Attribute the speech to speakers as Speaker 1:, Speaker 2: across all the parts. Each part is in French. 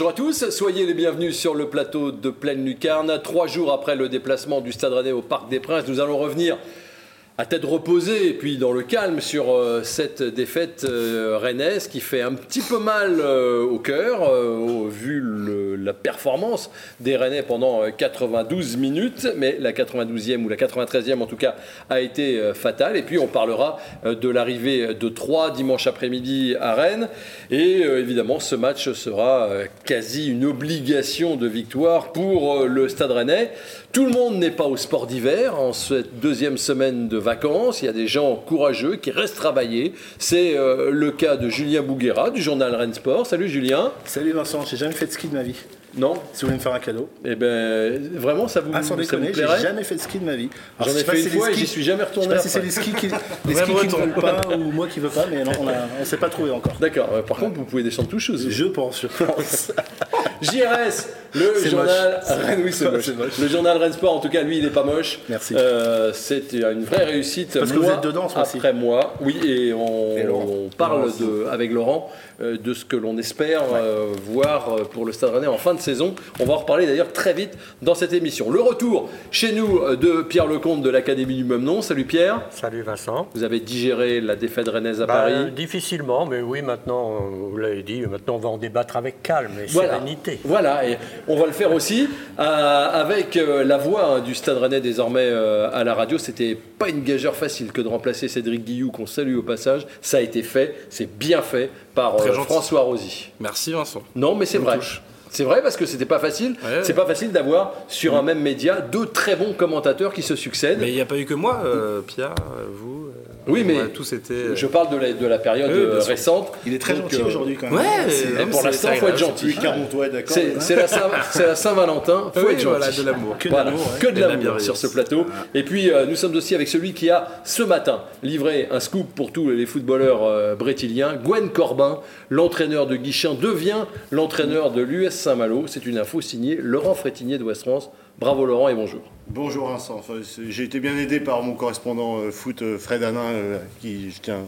Speaker 1: Bonjour à tous, soyez les bienvenus sur le plateau de Pleine Lucarne. Trois jours après le déplacement du Stade Rennais au Parc des Princes, nous allons revenir à tête reposée et puis dans le calme sur euh, cette défaite euh, rennaise qui fait un petit peu mal euh, au cœur vu la performance des Rennais pendant 92 minutes. Mais la 92e ou la 93e en tout cas a été fatale. Et puis on parlera de l'arrivée de Troyes dimanche après-midi à Rennes. Et évidemment ce match sera quasi une obligation de victoire pour le Stade Rennais. Tout le monde n'est pas au sport d'hiver. En cette deuxième semaine de vacances. Il y a des gens courageux qui restent travailler. C'est euh, le cas de Julien Bouguera du journal Rennes Sport. Salut Julien.
Speaker 2: Salut Vincent, j'ai jamais fait de ski de ma vie.
Speaker 1: Non.
Speaker 2: Si vous voulez me faire un cadeau.
Speaker 1: Eh ben, vraiment, ça vous,
Speaker 2: ah, sans déconner, j'ai jamais fait de ski de ma vie.
Speaker 1: J'en ai fait une fois et j'y suis jamais retourné.
Speaker 2: Je sais pas si c'est les skis qui, les skis qui ne veulent pas ou moi qui ne veux pas, mais non, on ne s'est pas trouvé encore.
Speaker 1: D'accord. Par contre, vous pouvez descendre tout chose.
Speaker 2: Je pense, je pense.
Speaker 1: JRS, le journal Rennes, oui, c'est moche. Le journal Rennes Sport, en tout cas, lui, il n'est pas moche.
Speaker 2: Merci.
Speaker 1: Euh, c'est une vraie réussite.
Speaker 2: Parce que vous êtes dedans,
Speaker 1: après moi. Oui, et on, parle avec Laurent euh, de ce que l'on espère euh, voir pour le Stade Rennais en fin de saison. On va en reparler d'ailleurs très vite dans cette émission. Le retour chez nous de Pierre Lecomte de l'Académie du même nom. Salut Pierre.
Speaker 3: Salut Vincent.
Speaker 1: Vous avez digéré la défaite rennaise à
Speaker 3: bah,
Speaker 1: Paris
Speaker 3: Difficilement, mais oui, maintenant, vous l'avez dit, maintenant on va en débattre avec calme et sérénité.
Speaker 1: Voilà, et on va le faire aussi euh, avec euh, la voix hein, du Stade Rennais désormais euh, à la radio. C'était pas une gageure facile que de remplacer Cédric Guillou, qu'on salue au passage. Ça a été fait, c'est bien fait par François Rosy.
Speaker 4: Merci Vincent.
Speaker 1: Non, mais c'est vrai. C'est vrai parce que c'était pas facile. c'est pas facile d'avoir sur un même média deux très bons commentateurs qui se succèdent.
Speaker 4: Mais il n'y a pas eu que moi, Pierre, vous.
Speaker 1: Oui, mais
Speaker 4: euh,
Speaker 1: je parle de la, de la période euh, récente.
Speaker 2: Il est très gentil euh, aujourd'hui quand
Speaker 1: même. Ouais, pour l'instant, il faut être gentil. C'est la Saint-Valentin, il faut être gentil.
Speaker 4: de l'amour.
Speaker 1: Que de l'amour sur ce plateau. Et puis, nous sommes aussi avec celui qui a, ce matin, livré un scoop pour tous les footballeurs brétiliens. Gwen Corbin, l'entraîneur de Guichin, devient l'entraîneur de l'US Saint-Malo. C'est une info signée Laurent Frétinier de West France. Bravo Laurent et bonjour.
Speaker 5: Bonjour Vincent. J'ai été bien aidé par mon correspondant euh, foot euh, Fred Hanin, euh, qui je tiens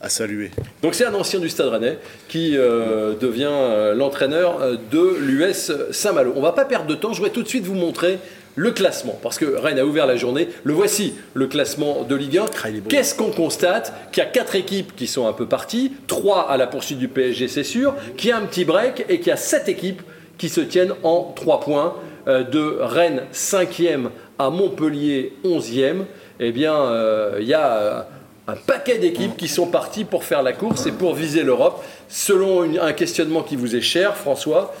Speaker 5: à saluer.
Speaker 1: Donc c'est un ancien du Stade Rennais qui devient l'entraîneur de l'US Saint-Malo. On va pas perdre de temps, je voudrais tout de suite vous montrer le classement, parce que Rennes a ouvert la journée. Le voici, le classement de Ligue 1. Ah, Qu'est-ce qu'on constate? Qu'il y a quatre équipes qui sont un peu parties, trois à la poursuite du PSG, c'est sûr, qu'il y a un petit break et qu'il y a sept équipes qui se tiennent en trois points. Euh, de Rennes 5e à Montpellier 11e, eh bien, euh, il y a euh, un paquet d'équipes qui sont parties pour faire la course et pour viser l'Europe. Selon un questionnement qui vous est cher, François,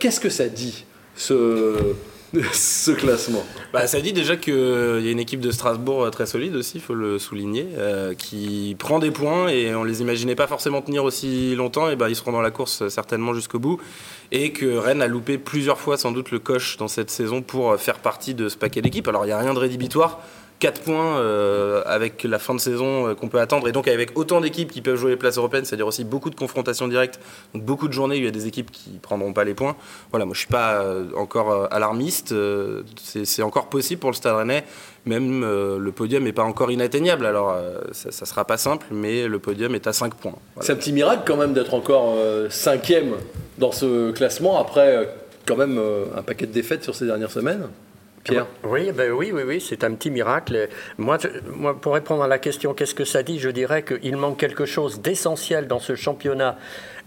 Speaker 1: qu'est-ce que ça dit ce, ce classement
Speaker 4: bah, Ça dit déjà qu'il y a une équipe de Strasbourg très solide aussi, il faut le souligner, qui prend des points et on les imaginait pas forcément tenir aussi longtemps, et bah, ils seront dans la course certainement jusqu'au bout et que Rennes a loupé plusieurs fois sans doute le coche dans cette saison pour euh, faire partie de ce paquet d'équipes. Alors il n'y a rien de rédhibitoire. 4 points euh, avec la fin de saison euh, qu'on peut attendre et donc avec autant d'équipes qui peuvent jouer les places européennes, c'est-à-dire aussi beaucoup de confrontations directes, donc beaucoup de journées il y a des équipes qui prendront pas les points. Voilà, moi je suis pas encore alarmiste, c'est encore possible pour le Stade Rennais, même le podium n'est pas encore inatteignable. Alors ça, ne sera pas simple, mais le podium est à 5 points.
Speaker 1: C'est un petit miracle quand même d'être encore cinquième dans ce classement après euh, quand même euh, un paquet de défaites sur ces dernières semaines Pierre
Speaker 3: oui, ben oui, oui, oui, c'est un petit miracle. Moi, pour répondre à la question qu'est-ce que ça dit, je dirais qu'il manque quelque chose d'essentiel dans ce championnat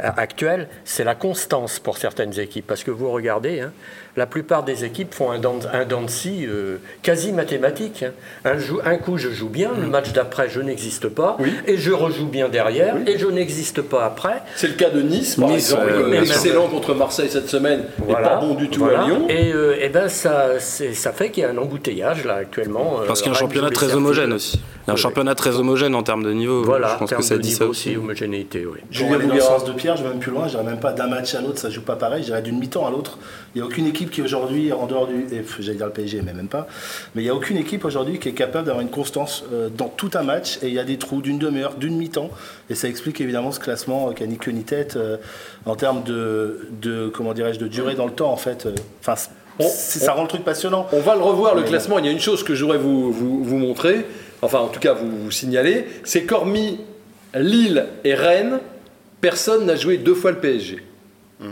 Speaker 3: euh, actuel, c'est la constance pour certaines équipes. Parce que vous regardez, hein, la plupart des équipes font un dent, un de scie euh, quasi mathématique. Hein. Un, un, coup, je joue bien, le match d'après, je n'existe pas, et je rejoue bien derrière, et je n'existe pas après.
Speaker 1: C'est le cas de Nice, par exemple, euh, excellent contre Marseille cette semaine, et pas bon du tout à Lyon.
Speaker 3: Et, et ben ça, ça fait qu'il y a un embouteillage là actuellement.
Speaker 4: Parce qu'il y a un championnat très homogène aussi. Un championnat très homogène en termes de niveau.
Speaker 3: Voilà,
Speaker 4: je pense
Speaker 3: que
Speaker 4: ça
Speaker 3: dit ça aussi. homogénéité, oui.
Speaker 2: Je vais dans le sens de Pierre, je vais même plus loin, je dirais même pas d'un match à l'autre, ça joue pas pareil, je dirais d'une mi-temps à l'autre. Il n'y a aucune équipe qui aujourd'hui, en dehors du. J'allais dire le PSG, mais même pas. Mais il n'y a aucune équipe aujourd'hui qui est capable d'avoir une constance euh, dans tout un match et il y a des trous d'une demi-heure, d'une mi-temps. Et ça explique évidemment ce classement euh, qui a ni queue ni tête euh, en termes de, de comment dirais-je, de durée dans le temps en fait. Enfin, ça rend le truc passionnant.
Speaker 1: On va le revoir, le classement. Il y a une chose que je voudrais vous, vous, vous montrer enfin en tout cas vous, vous signalez, c'est qu'hormis Lille et Rennes, personne n'a joué deux fois le PSG.
Speaker 4: Mmh.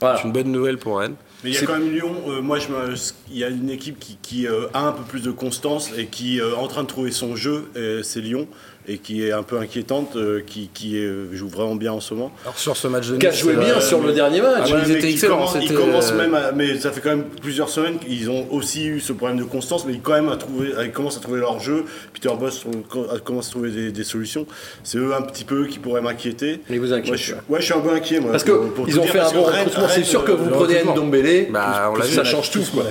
Speaker 1: Voilà.
Speaker 4: C'est une bonne nouvelle pour Rennes.
Speaker 5: Mais il y a
Speaker 1: C'est-
Speaker 5: quand même Lyon. euh, moi, je me- il y a une équipe qui, qui, euh, a un peu plus de constance et qui est en train de trouver son jeu. euh, c'est Lyon et qui est un peu inquiétante, euh, qui, qui euh, joue vraiment bien en ce moment.
Speaker 4: Alors sur ce match de
Speaker 1: Qui a
Speaker 4: Nice,
Speaker 1: joué
Speaker 4: euh,
Speaker 1: bien sur le dernier match.
Speaker 4: Ah ouais,
Speaker 5: Ouais,
Speaker 4: ils
Speaker 5: mais
Speaker 4: étaient excellents,
Speaker 5: commencent- ils commencent
Speaker 4: euh,
Speaker 5: même, à- mais ça fait quand même plusieurs semaines qu'ils ont aussi eu ce problème de constance, mais ils quand même à trouver, ils commencent à trouver leur jeu. Peter Boss commence à trouver des, des solutions. C'est eux un petit peu qui pourraient m'inquiéter.
Speaker 1: Ils vous
Speaker 5: je, suis-
Speaker 1: ouais.
Speaker 5: ouais, je suis un peu inquiet moi.
Speaker 1: Parce que
Speaker 5: pour- pour
Speaker 1: ils ont
Speaker 5: dire,
Speaker 1: fait un bon recrutement. C'est sûr que
Speaker 5: euh,
Speaker 1: vous prenez. Ndombele,
Speaker 4: Bah,
Speaker 1: ça change tout. Quoi.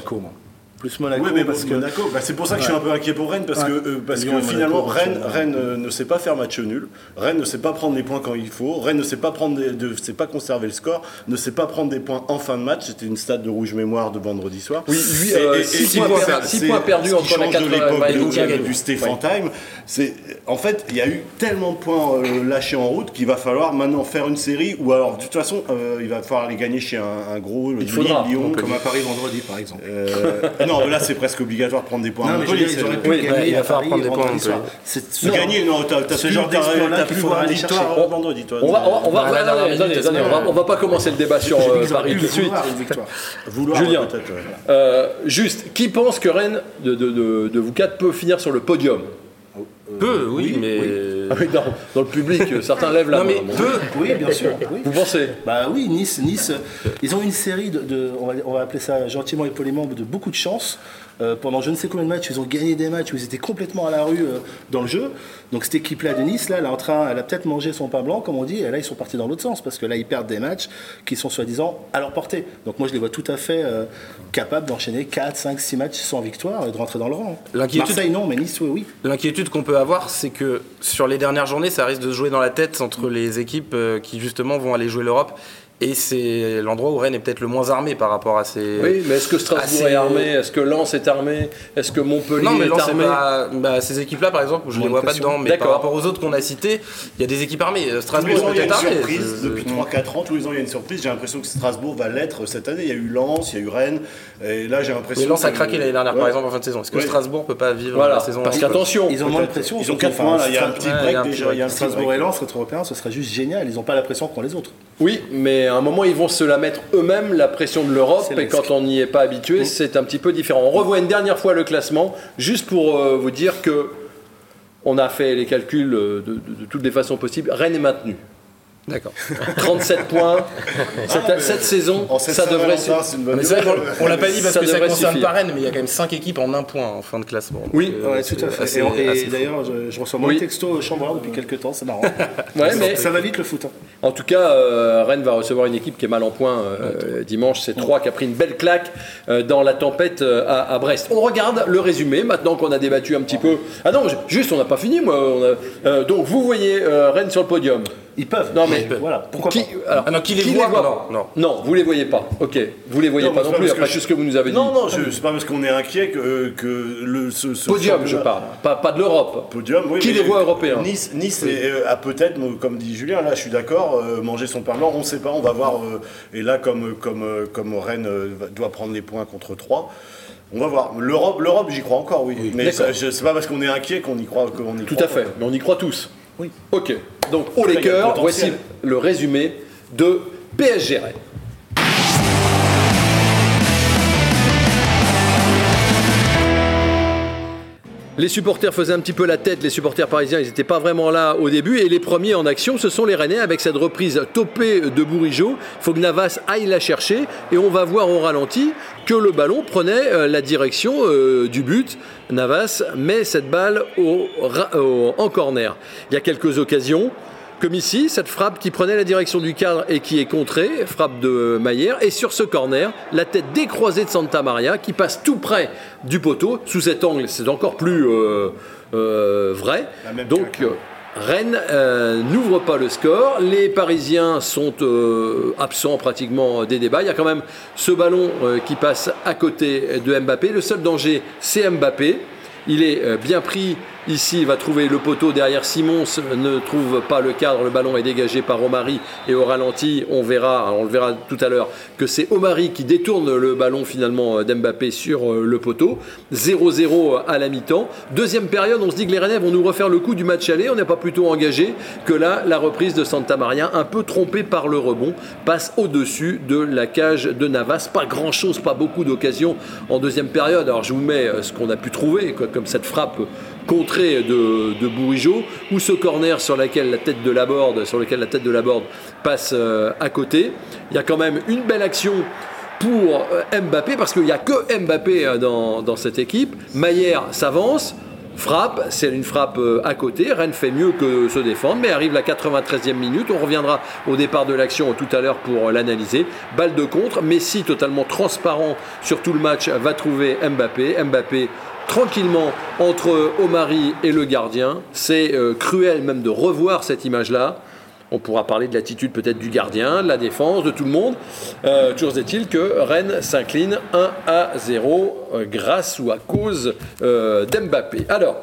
Speaker 2: Plus Monaco,
Speaker 5: Oui, mais
Speaker 2: parce que.
Speaker 5: Monaco, bah, c'est pour ça que je suis un peu inquiet pour Rennes, parce que, euh, parce
Speaker 2: Lyon,
Speaker 5: que finalement,
Speaker 2: match
Speaker 5: Rennes. Rennes euh, ne sait pas faire match nul, Rennes ne sait pas prendre les points quand il faut, Rennes ne sait pas, prendre des- de, sait pas conserver le score, ne sait pas prendre des points en fin de match. C'était une stade de rouge mémoire de vendredi soir.
Speaker 1: Oui, lui, euh, six points
Speaker 5: c'est-
Speaker 1: per- six
Speaker 5: c'est
Speaker 1: points perdus entre la
Speaker 5: change de
Speaker 1: 80
Speaker 5: l'époque de- du,
Speaker 1: 80.
Speaker 5: du Stéphane Time. C'est, en fait, il y a eu tellement de points euh, lâchés en route qu'il va falloir maintenant faire une série, ou alors, de toute façon, euh, il va falloir les gagner chez un, un gros, le
Speaker 1: Il faudra.
Speaker 5: Lyon.
Speaker 2: Comme à Paris vendredi, par exemple.
Speaker 5: Non, là, c'est presque obligatoire de prendre des points.
Speaker 2: Non, mais je veux
Speaker 5: Montpellier,
Speaker 2: dire, ils auraient pu
Speaker 4: Oui,
Speaker 2: gagner
Speaker 4: il va falloir
Speaker 2: Paris
Speaker 4: prendre des points. Montpellier.
Speaker 2: C'est
Speaker 5: Se gagner, non, t'as
Speaker 2: ce genre d'exploit-là
Speaker 5: t'as
Speaker 2: qu'il
Speaker 5: plus
Speaker 2: faudra
Speaker 5: voir
Speaker 2: aller
Speaker 5: victoire
Speaker 2: chercher.
Speaker 5: vendredi, toi.
Speaker 1: On va, on va, on pas commencer le débat sur euh, Paris tout de suite. Julien. Euh, juste, qui pense que Rennes, de, de- de- de vous quatre, peut finir sur le podium?
Speaker 4: Peu, oui, mais.
Speaker 1: Ah oui, dans, dans le public, euh, certains lèvent la
Speaker 4: Non,
Speaker 1: main.
Speaker 4: mais peu.
Speaker 2: Oui, bien sûr. oui.
Speaker 1: Vous pensez
Speaker 2: Bah oui, Nice, Nice, euh, ils ont une série de, de- on, va, on va appeler ça gentiment et poliment, de beaucoup de chance. Euh, pendant je ne sais combien de matchs, ils ont gagné des matchs où ils étaient complètement à la rue euh, dans le jeu. Donc cette équipe-là de Nice, là, elle, est en train, elle a peut-être mangé son pain blanc, comme on dit, et là ils sont partis dans l'autre sens, parce que là ils perdent des matchs qui sont soi-disant à leur portée. Donc moi je les vois tout à fait euh, capables d'enchaîner 4, 5, 6 matchs sans victoire et de rentrer dans le rang.
Speaker 4: L'inquiétude-
Speaker 2: Marseille non, mais Nice oui, oui.
Speaker 4: L'inquiétude qu'on peut avoir, c'est que sur les dernières journées, ça risque de se jouer dans la tête entre les équipes qui justement vont aller jouer l'Europe. Et c'est l'endroit où Rennes est peut-être le moins armé par rapport à ces.
Speaker 1: Oui, mais est-ce que Strasbourg est armé? Est-ce que Lens est armé? Est-ce que Montpellier
Speaker 4: Non, mais
Speaker 1: est
Speaker 4: Lens, c'est
Speaker 1: armé?
Speaker 4: pas. Bah, ces équipes-là, par exemple, je
Speaker 2: Moins
Speaker 4: les vois pas dedans, mais par rapport aux autres qu'on a cités, il y a des équipes armées. Euh, Strasbourg est
Speaker 5: il y a une
Speaker 4: peut-être armé.
Speaker 5: surprise.
Speaker 4: C'est-
Speaker 5: Depuis 3-4 ans, tous les ans, il y a une surprise. J'ai l'impression que Strasbourg va l'être cette année. Il y a eu Lens, il y a eu Rennes. Et là, j'ai l'impression.
Speaker 4: Mais Lens a craqué l'année dernière,
Speaker 5: Ouais.
Speaker 4: par exemple, en fin de saison. Est-ce que
Speaker 5: Ouais.
Speaker 4: Strasbourg peut pas vivre
Speaker 1: Voilà,
Speaker 4: la saison
Speaker 1: parce
Speaker 4: en-
Speaker 1: qu'attention,
Speaker 2: Ils ont moins de pression.
Speaker 5: Ils ont
Speaker 2: surtout,
Speaker 5: 4
Speaker 2: enfin,
Speaker 5: points. Il y a un petit break déjà. Il y a un petit
Speaker 2: Strasbourg et Lens, notre européen, ce serait juste génial. Ils n'ont pas la pression qu'ont les autres.
Speaker 1: Oui, mais à un moment, ils vont se la mettre eux-mêmes, la pression de l'Europe, et quand on n'y est pas habitué, c'est un petit peu différent. On revoit une dernière fois le classement, juste pour euh, vous dire que on a fait les calculs euh, de, de- de toutes les façons possibles. Rennes est maintenu.
Speaker 4: D'accord.
Speaker 1: 37 points. Cette, cette saison,
Speaker 5: En cette
Speaker 1: ça devrait
Speaker 4: qu'on on l'a pas dit parce
Speaker 1: Ça
Speaker 4: que ça concerne
Speaker 1: suffire.
Speaker 4: pas Rennes, mais il y a quand même 5 équipes en un point en fin de classement.
Speaker 1: Oui,
Speaker 4: euh,
Speaker 2: Ouais, tout à fait.
Speaker 4: assez-
Speaker 2: et d'ailleurs, je, je reçois moins
Speaker 1: Oui.
Speaker 2: de textos au chambreur depuis quelques temps, c'est marrant.
Speaker 1: Ouais, mais
Speaker 2: ça va vite le foot. hein.
Speaker 1: en tout cas, euh, Rennes va recevoir une équipe qui est mal en point euh, dimanche. C'est 3 qui a pris une belle claque euh, dans la tempête euh, à, à Brest. On regarde le résumé maintenant qu'on a débattu un petit peu. Ah non, juste, on n'a pas fini. Moi, On a- euh, donc, vous voyez euh, Rennes sur le podium.
Speaker 2: Ils peuvent.
Speaker 1: Non, mais-
Speaker 2: voilà, pourquoi
Speaker 1: Qui,
Speaker 2: pas.
Speaker 1: alors,
Speaker 4: Ah non, qui les voit
Speaker 1: pas
Speaker 4: Non, non.
Speaker 1: Non, vous les voyez pas. Ok, vous les voyez
Speaker 5: Non,
Speaker 1: pas
Speaker 5: mais
Speaker 1: non plus. Après tout ce que vous nous avez dit.
Speaker 5: Non, non, je- c'est pas parce qu'on est inquiet que, que le, ce, ce
Speaker 1: Podium, je parle. Pas, pas de l'Europe.
Speaker 5: Podium, oui.
Speaker 1: Qui
Speaker 5: mais
Speaker 1: les voit européens
Speaker 5: Nice, nice est, euh, a peut-être, comme dit Julien, là je suis d'accord, euh, manger son pain blanc, on ne sait pas, on va voir. euh, et là, comme, comme, euh, comme Rennes euh, doit prendre les points contre 3, on va voir. L'Europe, l'Europe j'y crois encore, oui. mais ça, je- c'est pas parce qu'on est inquiet qu'on y croit. qu'on y
Speaker 1: Tout
Speaker 5: croit
Speaker 1: à fait.
Speaker 5: pas.
Speaker 1: Mais on y croit tous.
Speaker 2: Oui.
Speaker 1: Ok. Donc, haut les
Speaker 5: il y a le
Speaker 1: cœurs, voici le résumé de PSG Les supporters faisaient un petit peu la tête, les supporters parisiens, ils n'étaient pas vraiment là au début. Et les premiers en action, ce sont les Rennais avec cette reprise topée de Bourigeau. Il faut que Navas aille la chercher. Et on va voir au ralenti que le ballon prenait euh, la direction euh, du but. Navas met cette balle au en corner. Il y a quelques occasions. Comme ici, cette frappe qui prenait la direction du cadre et qui est contrée, frappe de Maillère. Et sur ce corner, la tête décroisée de Santa Maria qui passe tout près du poteau. Sous cet angle, c'est encore plus euh, euh, vrai. Donc, euh, Rennes n'ouvre pas le score. Les Parisiens sont absents pratiquement des débats. Il y a quand même ce ballon qui passe à côté de Mbappé. Le seul danger, c'est Mbappé. Il est bien pris, Ici, il va trouver le poteau derrière Simons, ne trouve pas le cadre, le ballon est dégagé par Omari et au ralenti, on verra, on le verra tout à l'heure, que c'est Omari qui détourne le ballon finalement d'Mbappé sur euh, le poteau. 0-0 à la mi-temps. Deuxième période, on se dit que les Rennais vont nous refaire le coup du match aller, on n'est pas plutôt engagé que là, la reprise de Santa Maria, un peu trompée par le rebond, passe au-dessus de la cage de Navas. Pas grand-chose, pas beaucoup d'occasions en deuxième période. Alors je vous mets euh, ce qu'on a pu trouver, comme cette frappe contrée de, de ou ce corner sur, laquelle la tête de la borde, sur lequel la tête de la borde passe euh, à côté. Il y a quand même une belle action pour euh, Mbappé, parce qu'il n'y a que Mbappé dans, dans cette équipe. Maillère s'avance, frappe, c'est une frappe à côté. Rennes fait mieux que se défendre, mais arrive la 93e minute. On reviendra au départ de l'action tout à l'heure pour l'analyser. Balle de contre, Messi totalement transparent sur tout le match va trouver Mbappé. Mbappé tranquillement entre Omari et le gardien. C'est euh, cruel même de revoir cette image-là. On pourra parler de l'attitude peut-être du gardien, de la défense, de tout le monde. Euh, toujours est-il que Rennes s'incline 1 à 0 euh, grâce ou à cause d'Mbappé. Alors,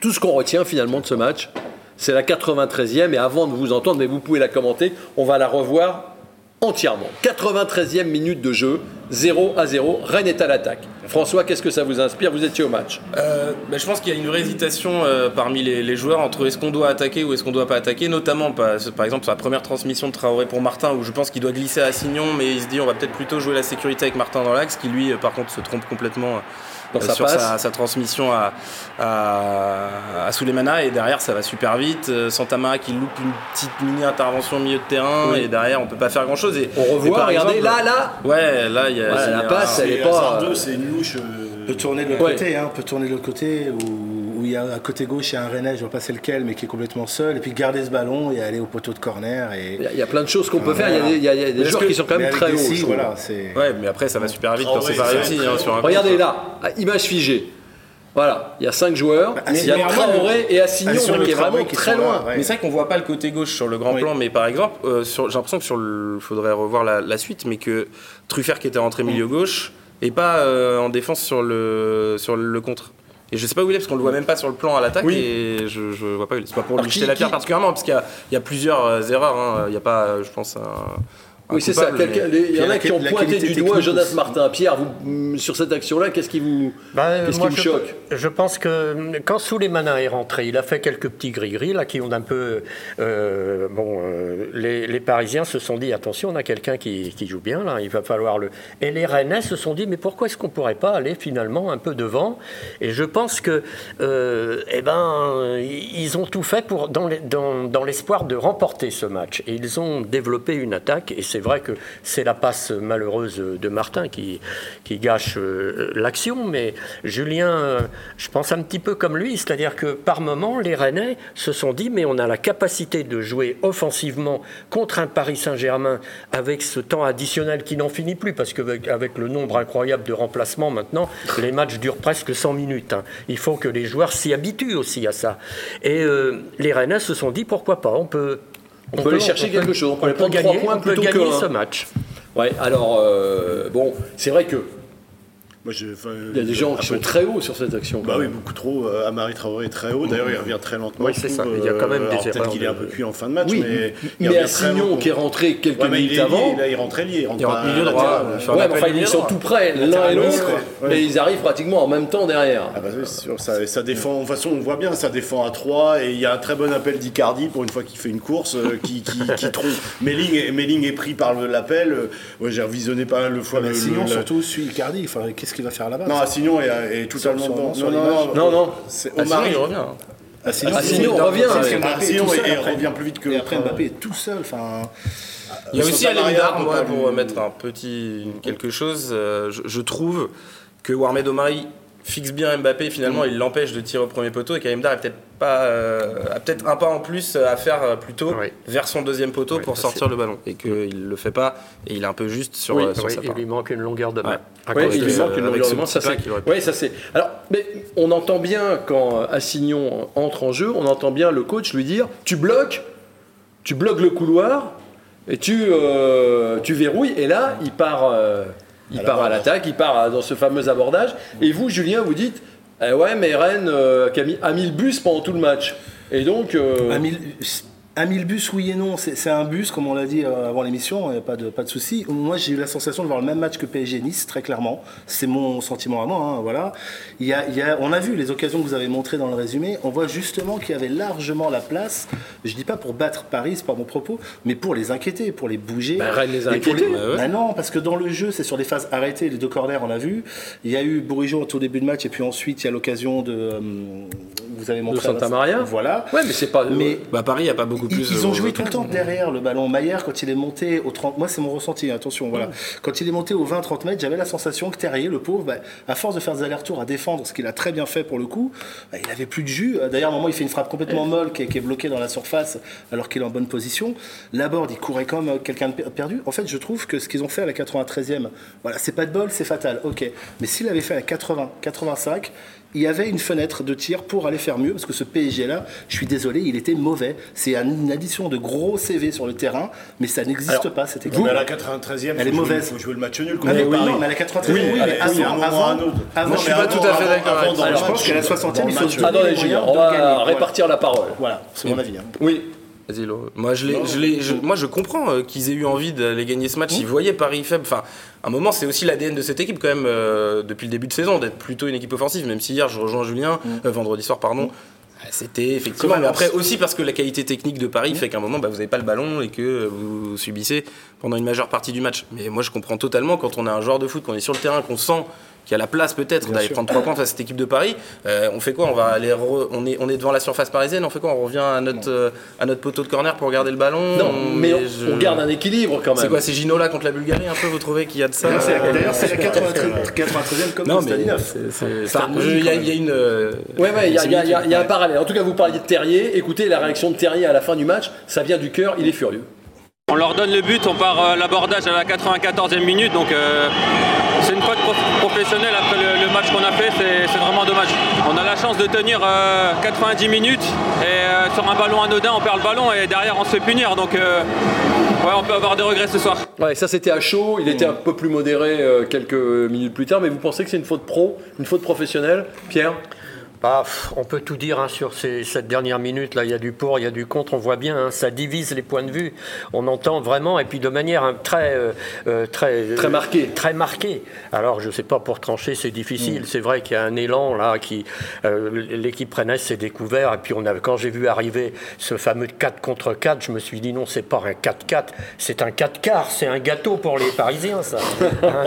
Speaker 1: tout ce qu'on retient finalement de ce match, c'est la 93e. Et avant de vous entendre, mais vous pouvez la commenter, on va la revoir entièrement. 93e minute de jeu, 0 à 0, Rennes est à l'attaque. François, qu'est-ce que ça vous inspire Vous étiez au match?
Speaker 4: Euh, bah, je pense qu'il y a une hésitation euh, parmi les, joueurs entre est-ce qu'on doit attaquer ou est-ce qu'on doit pas attaquer, notamment par, exemple sur la première transmission de Traoré pour Martin, où je pense qu'il doit glisser à Signon, mais il se dit on va peut-être plutôt jouer la sécurité avec Martin dans l'axe, qui lui par contre se trompe complètement sur sa, transmission à, à, Souleymana et derrière ça va super vite. Euh, Santama qui loupe une petite mini intervention au milieu de terrain et derrière on peut pas faire grand chose. Et,
Speaker 1: on revoit, regardez là, là.
Speaker 4: Ouais, là il y a.
Speaker 1: la passe, elle est pas.
Speaker 2: C'est une louche. Euh, peut tourner de l'autre côté, hein, peut tourner de l'autre côté où, il y a un côté gauche, il y a un Rennais, je ne vois pas c'est lequel, mais qui est complètement seul, et puis garder ce ballon et aller au poteau de corner. Et...
Speaker 1: Il, y a, plein de choses qu'on peut faire, il y a des, joueurs qui sont quand même très hauts.
Speaker 4: Voilà, ouais, mais après ça va super vite quand c'est pas réussi. Hein, sur un
Speaker 1: Regardez là, image figée. Voilà, il y a cinq joueurs. Bah, il y a Traoré et Assignon qui est vraiment très loin.
Speaker 4: Mais c'est vrai qu'on voit pas le côté gauche sur le grand plan. Mais par exemple, euh, j'ai l'impression que sur le, faudrait revoir la, suite, mais que Truffert qui était rentré milieu gauche et pas euh, en défense sur le sur le contre. Et je sais pas où il est parce qu'on le voit même pas sur le plan à l'attaque et je, je vois pas où il est. C'est pas pour lui jeter la pierre particulièrement parce qu'il y, y, a plusieurs euh, erreurs. Hein. Il n'y a pas, je pense, un
Speaker 1: oui, c'est ça. Il y en a qui ont pointé du doigt Jonas Martin. Pierre, vous, mm, sur cette action-là, qu'est-ce qui vous,
Speaker 3: bah, qu'est-ce qui vous choque Je pense que mm, quand Souleymana est rentré, il a fait quelques petits gris-gris là qui ont un peu. Euh, bon, euh, les, Parisiens se sont dit attention, on a quelqu'un qui, qui, joue bien là, il va falloir le. Et les Rennais se sont dit mais pourquoi est-ce qu'on pourrait pas aller finalement un peu devant? Et je pense que, euh, eh ben, ils ont tout fait pour dans, dans, dans l'espoir de remporter ce match. Et ils ont développé une attaque et c'est vrai que c'est la passe malheureuse de Martin qui, gâche euh, l'action, mais Julien, euh, je pense un petit peu comme lui, c'est-à-dire que par moment, les Rennais se sont dit, mais on a la capacité de jouer offensivement contre un Paris Saint-Germain avec ce temps additionnel qui n'en finit plus, parce qu'avec le nombre incroyable de remplacements maintenant, les matchs durent presque 100 minutes. Hein. Il faut que les joueurs s'y habituent aussi à ça. Et euh, les Rennais se sont dit, pourquoi pas, on peut
Speaker 1: on, peut aller chercher quelque chose. On, peut, prendre gagner, points plutôt
Speaker 3: peut gagner ce match.
Speaker 1: Ouais, alors, euh, bon, c'est vrai que il y a des gens qui sont très hauts sur cette action.
Speaker 5: Bah oui, beaucoup trop. Euh, Amari Traoré est très haut. D'ailleurs, il revient très lentement.
Speaker 3: Oui, c'est ça. Il y a quand même des
Speaker 5: Peut-être qu'il est un peu cuit en fin de match.
Speaker 1: Oui,
Speaker 5: mais
Speaker 1: il y a Signon qui est rentré quelques minutes avant.
Speaker 5: Là, il rentrait lié.
Speaker 4: Il rentre, il milieu droit.
Speaker 1: Ouais, enfin, ils sont tout près, l'un et l'autre. Mais ils arrivent pratiquement en même temps derrière.
Speaker 5: Ah bah oui, sûr. Ça, ça défend. De toute façon, on voit bien, ça défend à 3. Et il y a un très bon appel d'Icardi pour une fois qu'il fait une course euh, qui, qui, trompe. Melling est pris par l'appel. J'ai revisionné pas mal de fois.
Speaker 2: Signon, surtout, suit Icardi. Qu'est-ce qu'il va faire là-bas
Speaker 5: Assignon est, est totalement
Speaker 1: bon. Non, non, non, non.
Speaker 4: Omar, il revient.
Speaker 1: Assignon, revient.
Speaker 5: Assignon revient plus vite que.
Speaker 2: Et après Mbappé est tout seul. Enfin.
Speaker 4: Il y a aussi Alemdar, moi, pour mettre un petit quelque chose, euh, je trouve que Warmed Omari fixe bien Mbappé, finalement, mm. il l'empêche de tirer au premier poteau et qu'Alemdar a peut-être pas, euh, a peut-être un pas en plus à faire euh, plutôt vers son deuxième poteau pour sortir le ballon et qu'il le fait pas et il est un peu juste sur,
Speaker 3: oui,
Speaker 4: sur
Speaker 3: sa
Speaker 4: part.
Speaker 3: Il lui manque une longueur de main.
Speaker 1: Oui, il lui manque une longueur de main. Ça c'est. Oui, ça c'est. Alors, mais on entend bien quand Assignon entre en jeu, on entend bien le coach lui dire tu bloques, tu bloques le couloir et tu, euh, tu verrouilles et là il part. Il part à l'attaque, il part dans ce fameux abordage. Et vous, Julien, vous dites Eh ouais, mais Rennes euh, a, mis, a mis le bus pendant tout le match. Et donc. euh,
Speaker 2: un mille bus, oui et non. C'est un bus, comme on l'a dit euh, avant l'émission, il n'y a pas de, pas de souci. Moi, j'ai eu la sensation de voir le même match que PSG Nice, très clairement. C'est mon sentiment à moi. hein, voilà. Il y a, il y a- on a vu les occasions que vous avez montrées dans le résumé. On voit justement qu'il y avait largement la place, je dis pas pour battre Paris, c'est pas mon propos, mais pour les inquiéter, pour les bouger.
Speaker 1: Ben, Rennes les a inquiétés.
Speaker 2: les-
Speaker 4: Bah ouais.
Speaker 2: Ah non, parce que dans le jeu, c'est sur des phases arrêtées, les deux corners, on l'a vu. Il y a eu Bourigeau au tout début de match, et puis ensuite, il y a l'occasion de. euh, vous avez montré.
Speaker 1: Santa Maria
Speaker 2: Voilà.
Speaker 1: Ouais, mais c'est pas.
Speaker 2: Mais
Speaker 4: Bah Paris, il n'y a pas beaucoup
Speaker 2: ils,
Speaker 4: plus.
Speaker 2: ils ont
Speaker 4: euh,
Speaker 2: joué tout le temps derrière le ballon. Maillard, quand il est monté au 30, moi c'est mon ressenti, attention, voilà. Quand il est monté au 20-30 mètres, j'avais la sensation que Terrier, le pauvre, bah, à force de faire des allers-retours à défendre, ce qu'il a très bien fait pour le coup, bah, il avait plus de jus. Euh, D'ailleurs, à un moment, il fait une frappe complètement molle qui est, qui est bloquée dans la surface alors qu'il est en bonne position. Laborde, il courait comme euh, quelqu'un de per- perdu. En fait, je trouve que ce qu'ils ont fait à la 93e, voilà, c'est pas de bol, c'est fatal, ok. Mais s'il avait fait à la 80, 85, il y avait une fenêtre de tir pour aller faire mieux, parce que ce PSG-là, je suis désolé, il était mauvais. C'est une addition de gros CV sur le terrain, mais ça n'existe pas, cette équipe.
Speaker 5: Mais à la 93e,
Speaker 2: Elle est mauvaise.
Speaker 5: faut jouer le match nul.
Speaker 2: Ah, mais oui, mais à la 93e,
Speaker 5: Oui,
Speaker 2: mais avant, avant,
Speaker 5: autre.
Speaker 2: avant, je suis pas
Speaker 5: avant-
Speaker 4: tout à fait d'accord
Speaker 2: je pense qu'à la 60e, il faut se donner
Speaker 1: Attendez,
Speaker 2: les
Speaker 1: Julien, on
Speaker 2: de
Speaker 1: va répartir la parole.
Speaker 2: Voilà, c'est mon avis.
Speaker 1: Oui.
Speaker 4: Laurent. Moi, je je- moi, je comprends euh, qu'ils aient eu envie d'aller gagner ce match.
Speaker 2: Mmh.
Speaker 4: Ils voyaient Paris faible. Enfin, à un moment, c'est aussi l'ADN de cette équipe, quand même, euh, depuis le début de saison, d'être plutôt une équipe offensive. Même si hier, je rejoins Julien,
Speaker 2: Mmh.
Speaker 4: euh, vendredi soir, pardon. euh, C'était effectivement. Mais après, aussi parce que la qualité technique de
Speaker 2: Mmh.
Speaker 4: Paris fait qu'à un moment, bah, vous n'avez pas le ballon et que vous subissez pendant une majeure partie du match. Mais moi, je comprends totalement quand on a un joueur de foot, qu'on est sur le terrain, qu'on sent qu'il y a la place peut-être d'aller prendre 3 points face à cette équipe de Paris. Euh, on fait quoi? On va aller, re- on est, on est devant la surface parisienne. On fait quoi? On revient à notre, euh, à notre poteau de corner pour garder le ballon?
Speaker 1: Non, mais on,
Speaker 4: je-
Speaker 1: on garde un équilibre quand même.
Speaker 4: C'est quoi C'est Ginola contre la Bulgarie un peu Vous trouvez qu'il y a de ça?
Speaker 2: D'ailleurs, c'est la- D'ailleurs, c'est la 93 93e comme
Speaker 4: Non, mais il y, a- y une. euh,
Speaker 1: Ouais, ouais, il y, a- y y un parallèle. En tout cas, vous parliez de Terrier. Écoutez la réaction de Terrier à la fin du match. Ça vient du cœur, il est furieux.
Speaker 6: On leur donne le but, on part euh, l'abordage à la 94e minute, donc euh, c'est une faute prof- professionnelle après le, match qu'on a fait, c'est vraiment dommage. On a la chance de tenir euh, 90 minutes et euh, sur un ballon anodin on perd le ballon et derrière on se fait punir, donc euh, on peut avoir des regrets ce soir.
Speaker 1: Ouais, ça c'était à chaud. Il était un peu plus modéré euh, quelques minutes plus tard. Mais vous pensez que c'est une faute pro, une faute professionnelle, Pierre?
Speaker 3: Bah, on peut tout dire hein, sur ces, cette dernière minute. Là, il y a du pour, il y a du contre. On voit bien, hein, ça divise les points de vue. On entend vraiment, et puis de manière hein, très, euh, euh, très,
Speaker 1: Très marquée.
Speaker 3: très marquée. Alors, je sais pas pour trancher, c'est difficile. C'est vrai qu'il y a un élan là qui euh, l'équipe Rennes s'est découvert. Et puis on a, quand j'ai vu arriver ce fameux 4 contre 4, je me suis dit non, c'est pas un 4-4, c'est un 4 quarts, c'est un gâteau pour les Parisiens, ça. Hein,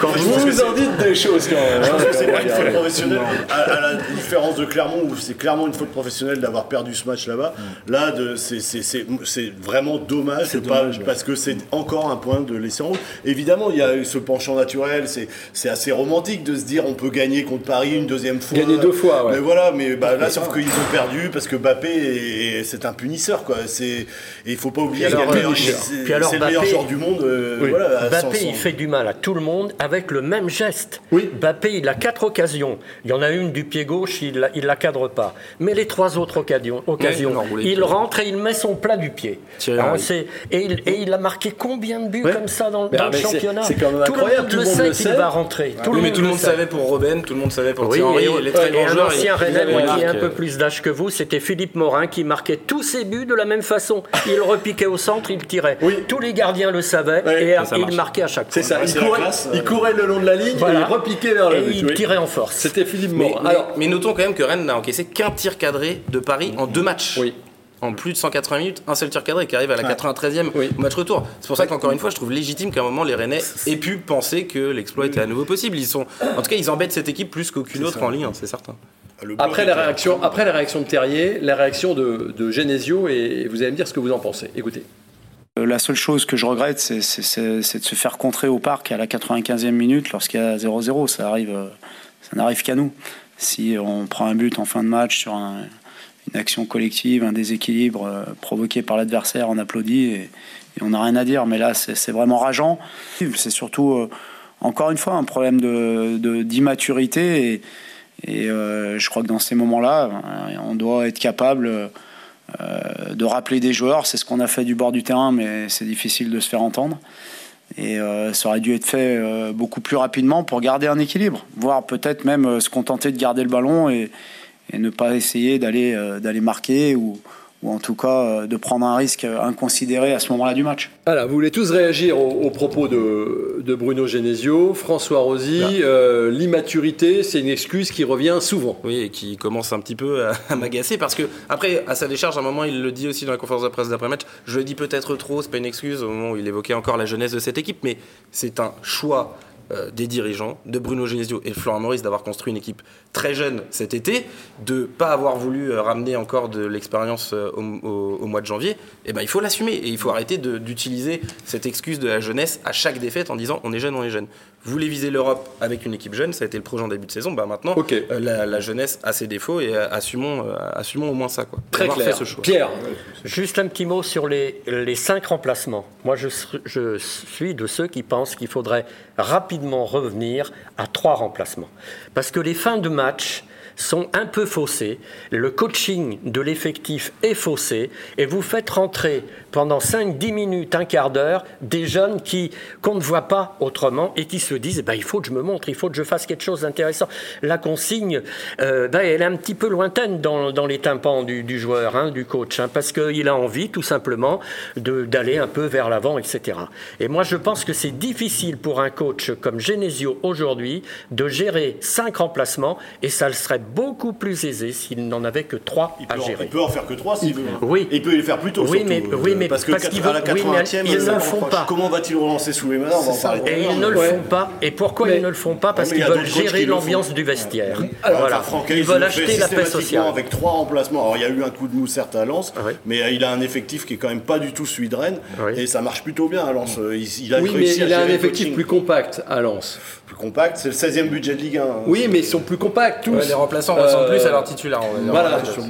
Speaker 1: Quand vous vous en dites des choses quand même. hein.
Speaker 5: C'est pas une faute professionnelle, à, à la différence de Clermont, où c'est clairement une faute professionnelle d'avoir perdu ce match là-bas. Là, de- c'est- vraiment dommage,
Speaker 2: C'est
Speaker 5: pas-
Speaker 2: dommage, ouais.
Speaker 5: parce que c'est encore un point de laisser en route. Évidemment, il y a ce penchant naturel, c'est assez romantique de se dire on peut gagner contre Paris une deuxième fois.
Speaker 1: Gagner deux fois, ouais.
Speaker 5: Mais voilà, mais bah, là, sauf qu'ils ont perdu parce que Mbappé, est- est- c'est un punisseur, quoi. Et il faut pas oublier qu'il
Speaker 3: alors,
Speaker 5: le meilleur- joueur du monde. euh, voilà,
Speaker 3: Mbappé,
Speaker 5: 100.
Speaker 3: il fait du mal à tout le monde avec le même geste.
Speaker 1: Oui.
Speaker 3: Mbappé, il a quatre occasions. Il y en a une du pied gauche, il la, il la cadre pas. Mais les trois autres occasions,
Speaker 4: non,
Speaker 3: il rentre et il met son plat du pied. Alors, et, il, et il a marqué combien de buts
Speaker 1: Ouais.
Speaker 3: comme ça dans,
Speaker 1: ah,
Speaker 3: le championnat
Speaker 1: c'est quand même
Speaker 3: Tout
Speaker 1: incroyable,
Speaker 3: le monde le sait qu'il va rentrer. Tout
Speaker 4: Oui, mais tout le monde savait pour Robben, tout le monde savait pour
Speaker 3: Oui,
Speaker 4: Thierry Henry,
Speaker 3: et,
Speaker 4: les très
Speaker 3: et
Speaker 4: grands
Speaker 3: un
Speaker 4: joueurs.
Speaker 3: ancien Rennais, moi,
Speaker 4: une
Speaker 3: qui est un peu plus d'âge que vous, c'était Philippe Morin qui marquait tous ses buts de la même façon. Il repiquait au centre, il tirait. Tous les gardiens le savaient et, il marquait à chaque fois.
Speaker 1: C'est ça. Il, courait, le long de la ligne il repiquait vers le
Speaker 3: Et
Speaker 1: but.
Speaker 3: il tirait en force.
Speaker 1: C'était Philippe Morin.
Speaker 4: Mais- notons quand même que Rennes n'a encaissé qu'un tir cadré de Paris en deux matchs.
Speaker 1: oui.
Speaker 4: En plus de 180 minutes, un seul tir cadré qui arrive à la 93e
Speaker 1: Oui.
Speaker 4: au match retour. C'est pour ça qu'encore une fois, je trouve légitime qu'à un moment les Rennais aient pu penser que l'exploit était à nouveau possible. Ils sont, en tout cas, ils embêtent cette équipe plus qu'aucune autre en Ligue, 1, c'est certain.
Speaker 5: Le
Speaker 1: Après la, réaction, après la réaction de Terrier, la réaction de, de Genesio, et vous allez me dire ce que vous en pensez. Écoutez.
Speaker 7: Euh, La seule chose que je regrette, c'est de se faire contrer au parc à la 95e minute lorsqu'il y a 0-0. Ça arrive, euh, ça n'arrive qu'à nous. Si on prend un but en fin de match sur un- une action collective, un déséquilibre euh, provoqué par l'adversaire, on applaudit et, on n'a rien à dire. Mais là, c'est vraiment rageant. C'est surtout, euh, encore une fois, un problème d'immaturité. et euh, je crois que dans ces moments-là, on doit être capable de rappeler des joueurs. C'est ce qu'on a fait du bord du terrain, mais c'est difficile de se faire entendre. Et euh, ça aurait dû être fait euh, beaucoup plus rapidement pour garder un équilibre, voire peut-être même euh, se contenter de garder le ballon et, et ne pas essayer d'aller marquer ou, ou en tout cas euh, de prendre un risque inconsidéré à ce moment-là du match.
Speaker 1: Voilà, vous voulez tous réagir aux, aux propos de, de Bruno Genesio, François Rosy. euh, L'immaturité, c'est une excuse qui revient souvent.
Speaker 4: Oui, et qui commence un petit peu à, à m'agacer parce que, après, à sa décharge, à un moment, il le dit aussi dans la conférence de presse d'après-match. Je le dis peut-être trop, c'est pas une excuse au moment où il évoquait encore la jeunesse de cette équipe, mais c'est un choix euh, des dirigeants, de Bruno Genesio et de Florent Maurice d'avoir construit une équipe très jeune cet été, de pas avoir voulu euh, ramener encore de l'expérience euh, au, au- au mois de janvier, et ben il faut l'assumer et il faut arrêter d'utiliser cette excuse de la jeunesse à chaque défaite en disant on est jeune, on est jeune. Vous voulez viser l'Europe avec une équipe jeune, ça a été le projet en début de saison, bah maintenant euh, la, la jeunesse a ses défauts et euh, assumons, euh, assumons au moins ça. Quoi.
Speaker 1: Très clair.
Speaker 4: fait ce choix.
Speaker 1: Pierre,
Speaker 3: Juste un petit mot sur les, les cinq remplacements. Moi, je suis de ceux qui pensent qu'il faudrait rapidement revenir à trois remplacements. Parce que les fins de match sont un peu faussées, le coaching de l'effectif est faussé, et vous faites rentrer pendant 5-10 minutes, un quart d'heure, des jeunes qui qu'on ne voit pas autrement et qui se disent eh il faut que je me montre, il faut que je fasse quelque chose d'intéressant. La consigne, ben, elle est un petit peu lointaine dans, dans les tympans du, du joueur, hein, du coach, hein, parce qu'il a envie tout simplement d'aller un peu vers l'avant, etc. Et moi, je pense que c'est difficile pour un coach comme Genesio aujourd'hui de gérer cinq remplacements, et ça le serait beaucoup plus aisé s'il n'en avait que trois
Speaker 5: Il
Speaker 3: à
Speaker 5: peut, en,
Speaker 3: gérer.
Speaker 5: il peut en faire que 3 s'il veut. hein.
Speaker 3: Oui.
Speaker 5: Et il peut les faire plus tôt.
Speaker 3: Oui,
Speaker 5: surtout,
Speaker 3: mais-
Speaker 5: euh,
Speaker 3: oui, mais
Speaker 5: parce que
Speaker 3: parce
Speaker 5: à la
Speaker 3: veulent- oui, mais
Speaker 5: 80e,
Speaker 3: ils ne
Speaker 5: euh,
Speaker 3: le font pas.
Speaker 5: Comment va-t-il relancer sous les mains On va en parler.
Speaker 3: Et ils ne le font pas. Et pourquoi ils ne le font pas Parce qu'ils veulent gérer l'ambiance du vestiaire.
Speaker 5: Alors,
Speaker 3: voilà. Ils veulent acheter la paix sociale.
Speaker 5: avec trois remplacements. Alors il y a eu un coup de mou certes à Lens,
Speaker 3: Ah
Speaker 5: mais euh, il a un effectif qui est quand même pas du tout celui de Rennes
Speaker 3: Oui.
Speaker 5: et ça marche plutôt bien à Lens. Euh, Il, a
Speaker 1: oui, mais il a un
Speaker 5: gérer
Speaker 1: effectif plus compact à Lens.
Speaker 5: plus compact. C'est le 16e budget de Ligue 1.
Speaker 1: Oui, mais ils sont plus compacts tous.
Speaker 4: Ressemblent
Speaker 1: Euh,
Speaker 4: plus à leur titulaire.
Speaker 1: voilà.
Speaker 5: Je suis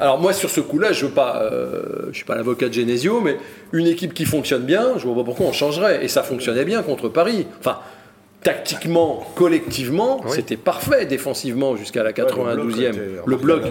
Speaker 1: alors moi sur ce coup-là, je veux pas, euh, je suis pas l'avocat de Genesio, mais une équipe qui fonctionne bien, je vois pas pourquoi on changerait. Et ça fonctionnait bien contre Paris. Enfin, tactiquement, collectivement, c'était parfait défensivement jusqu'à la 92e. Le bloc,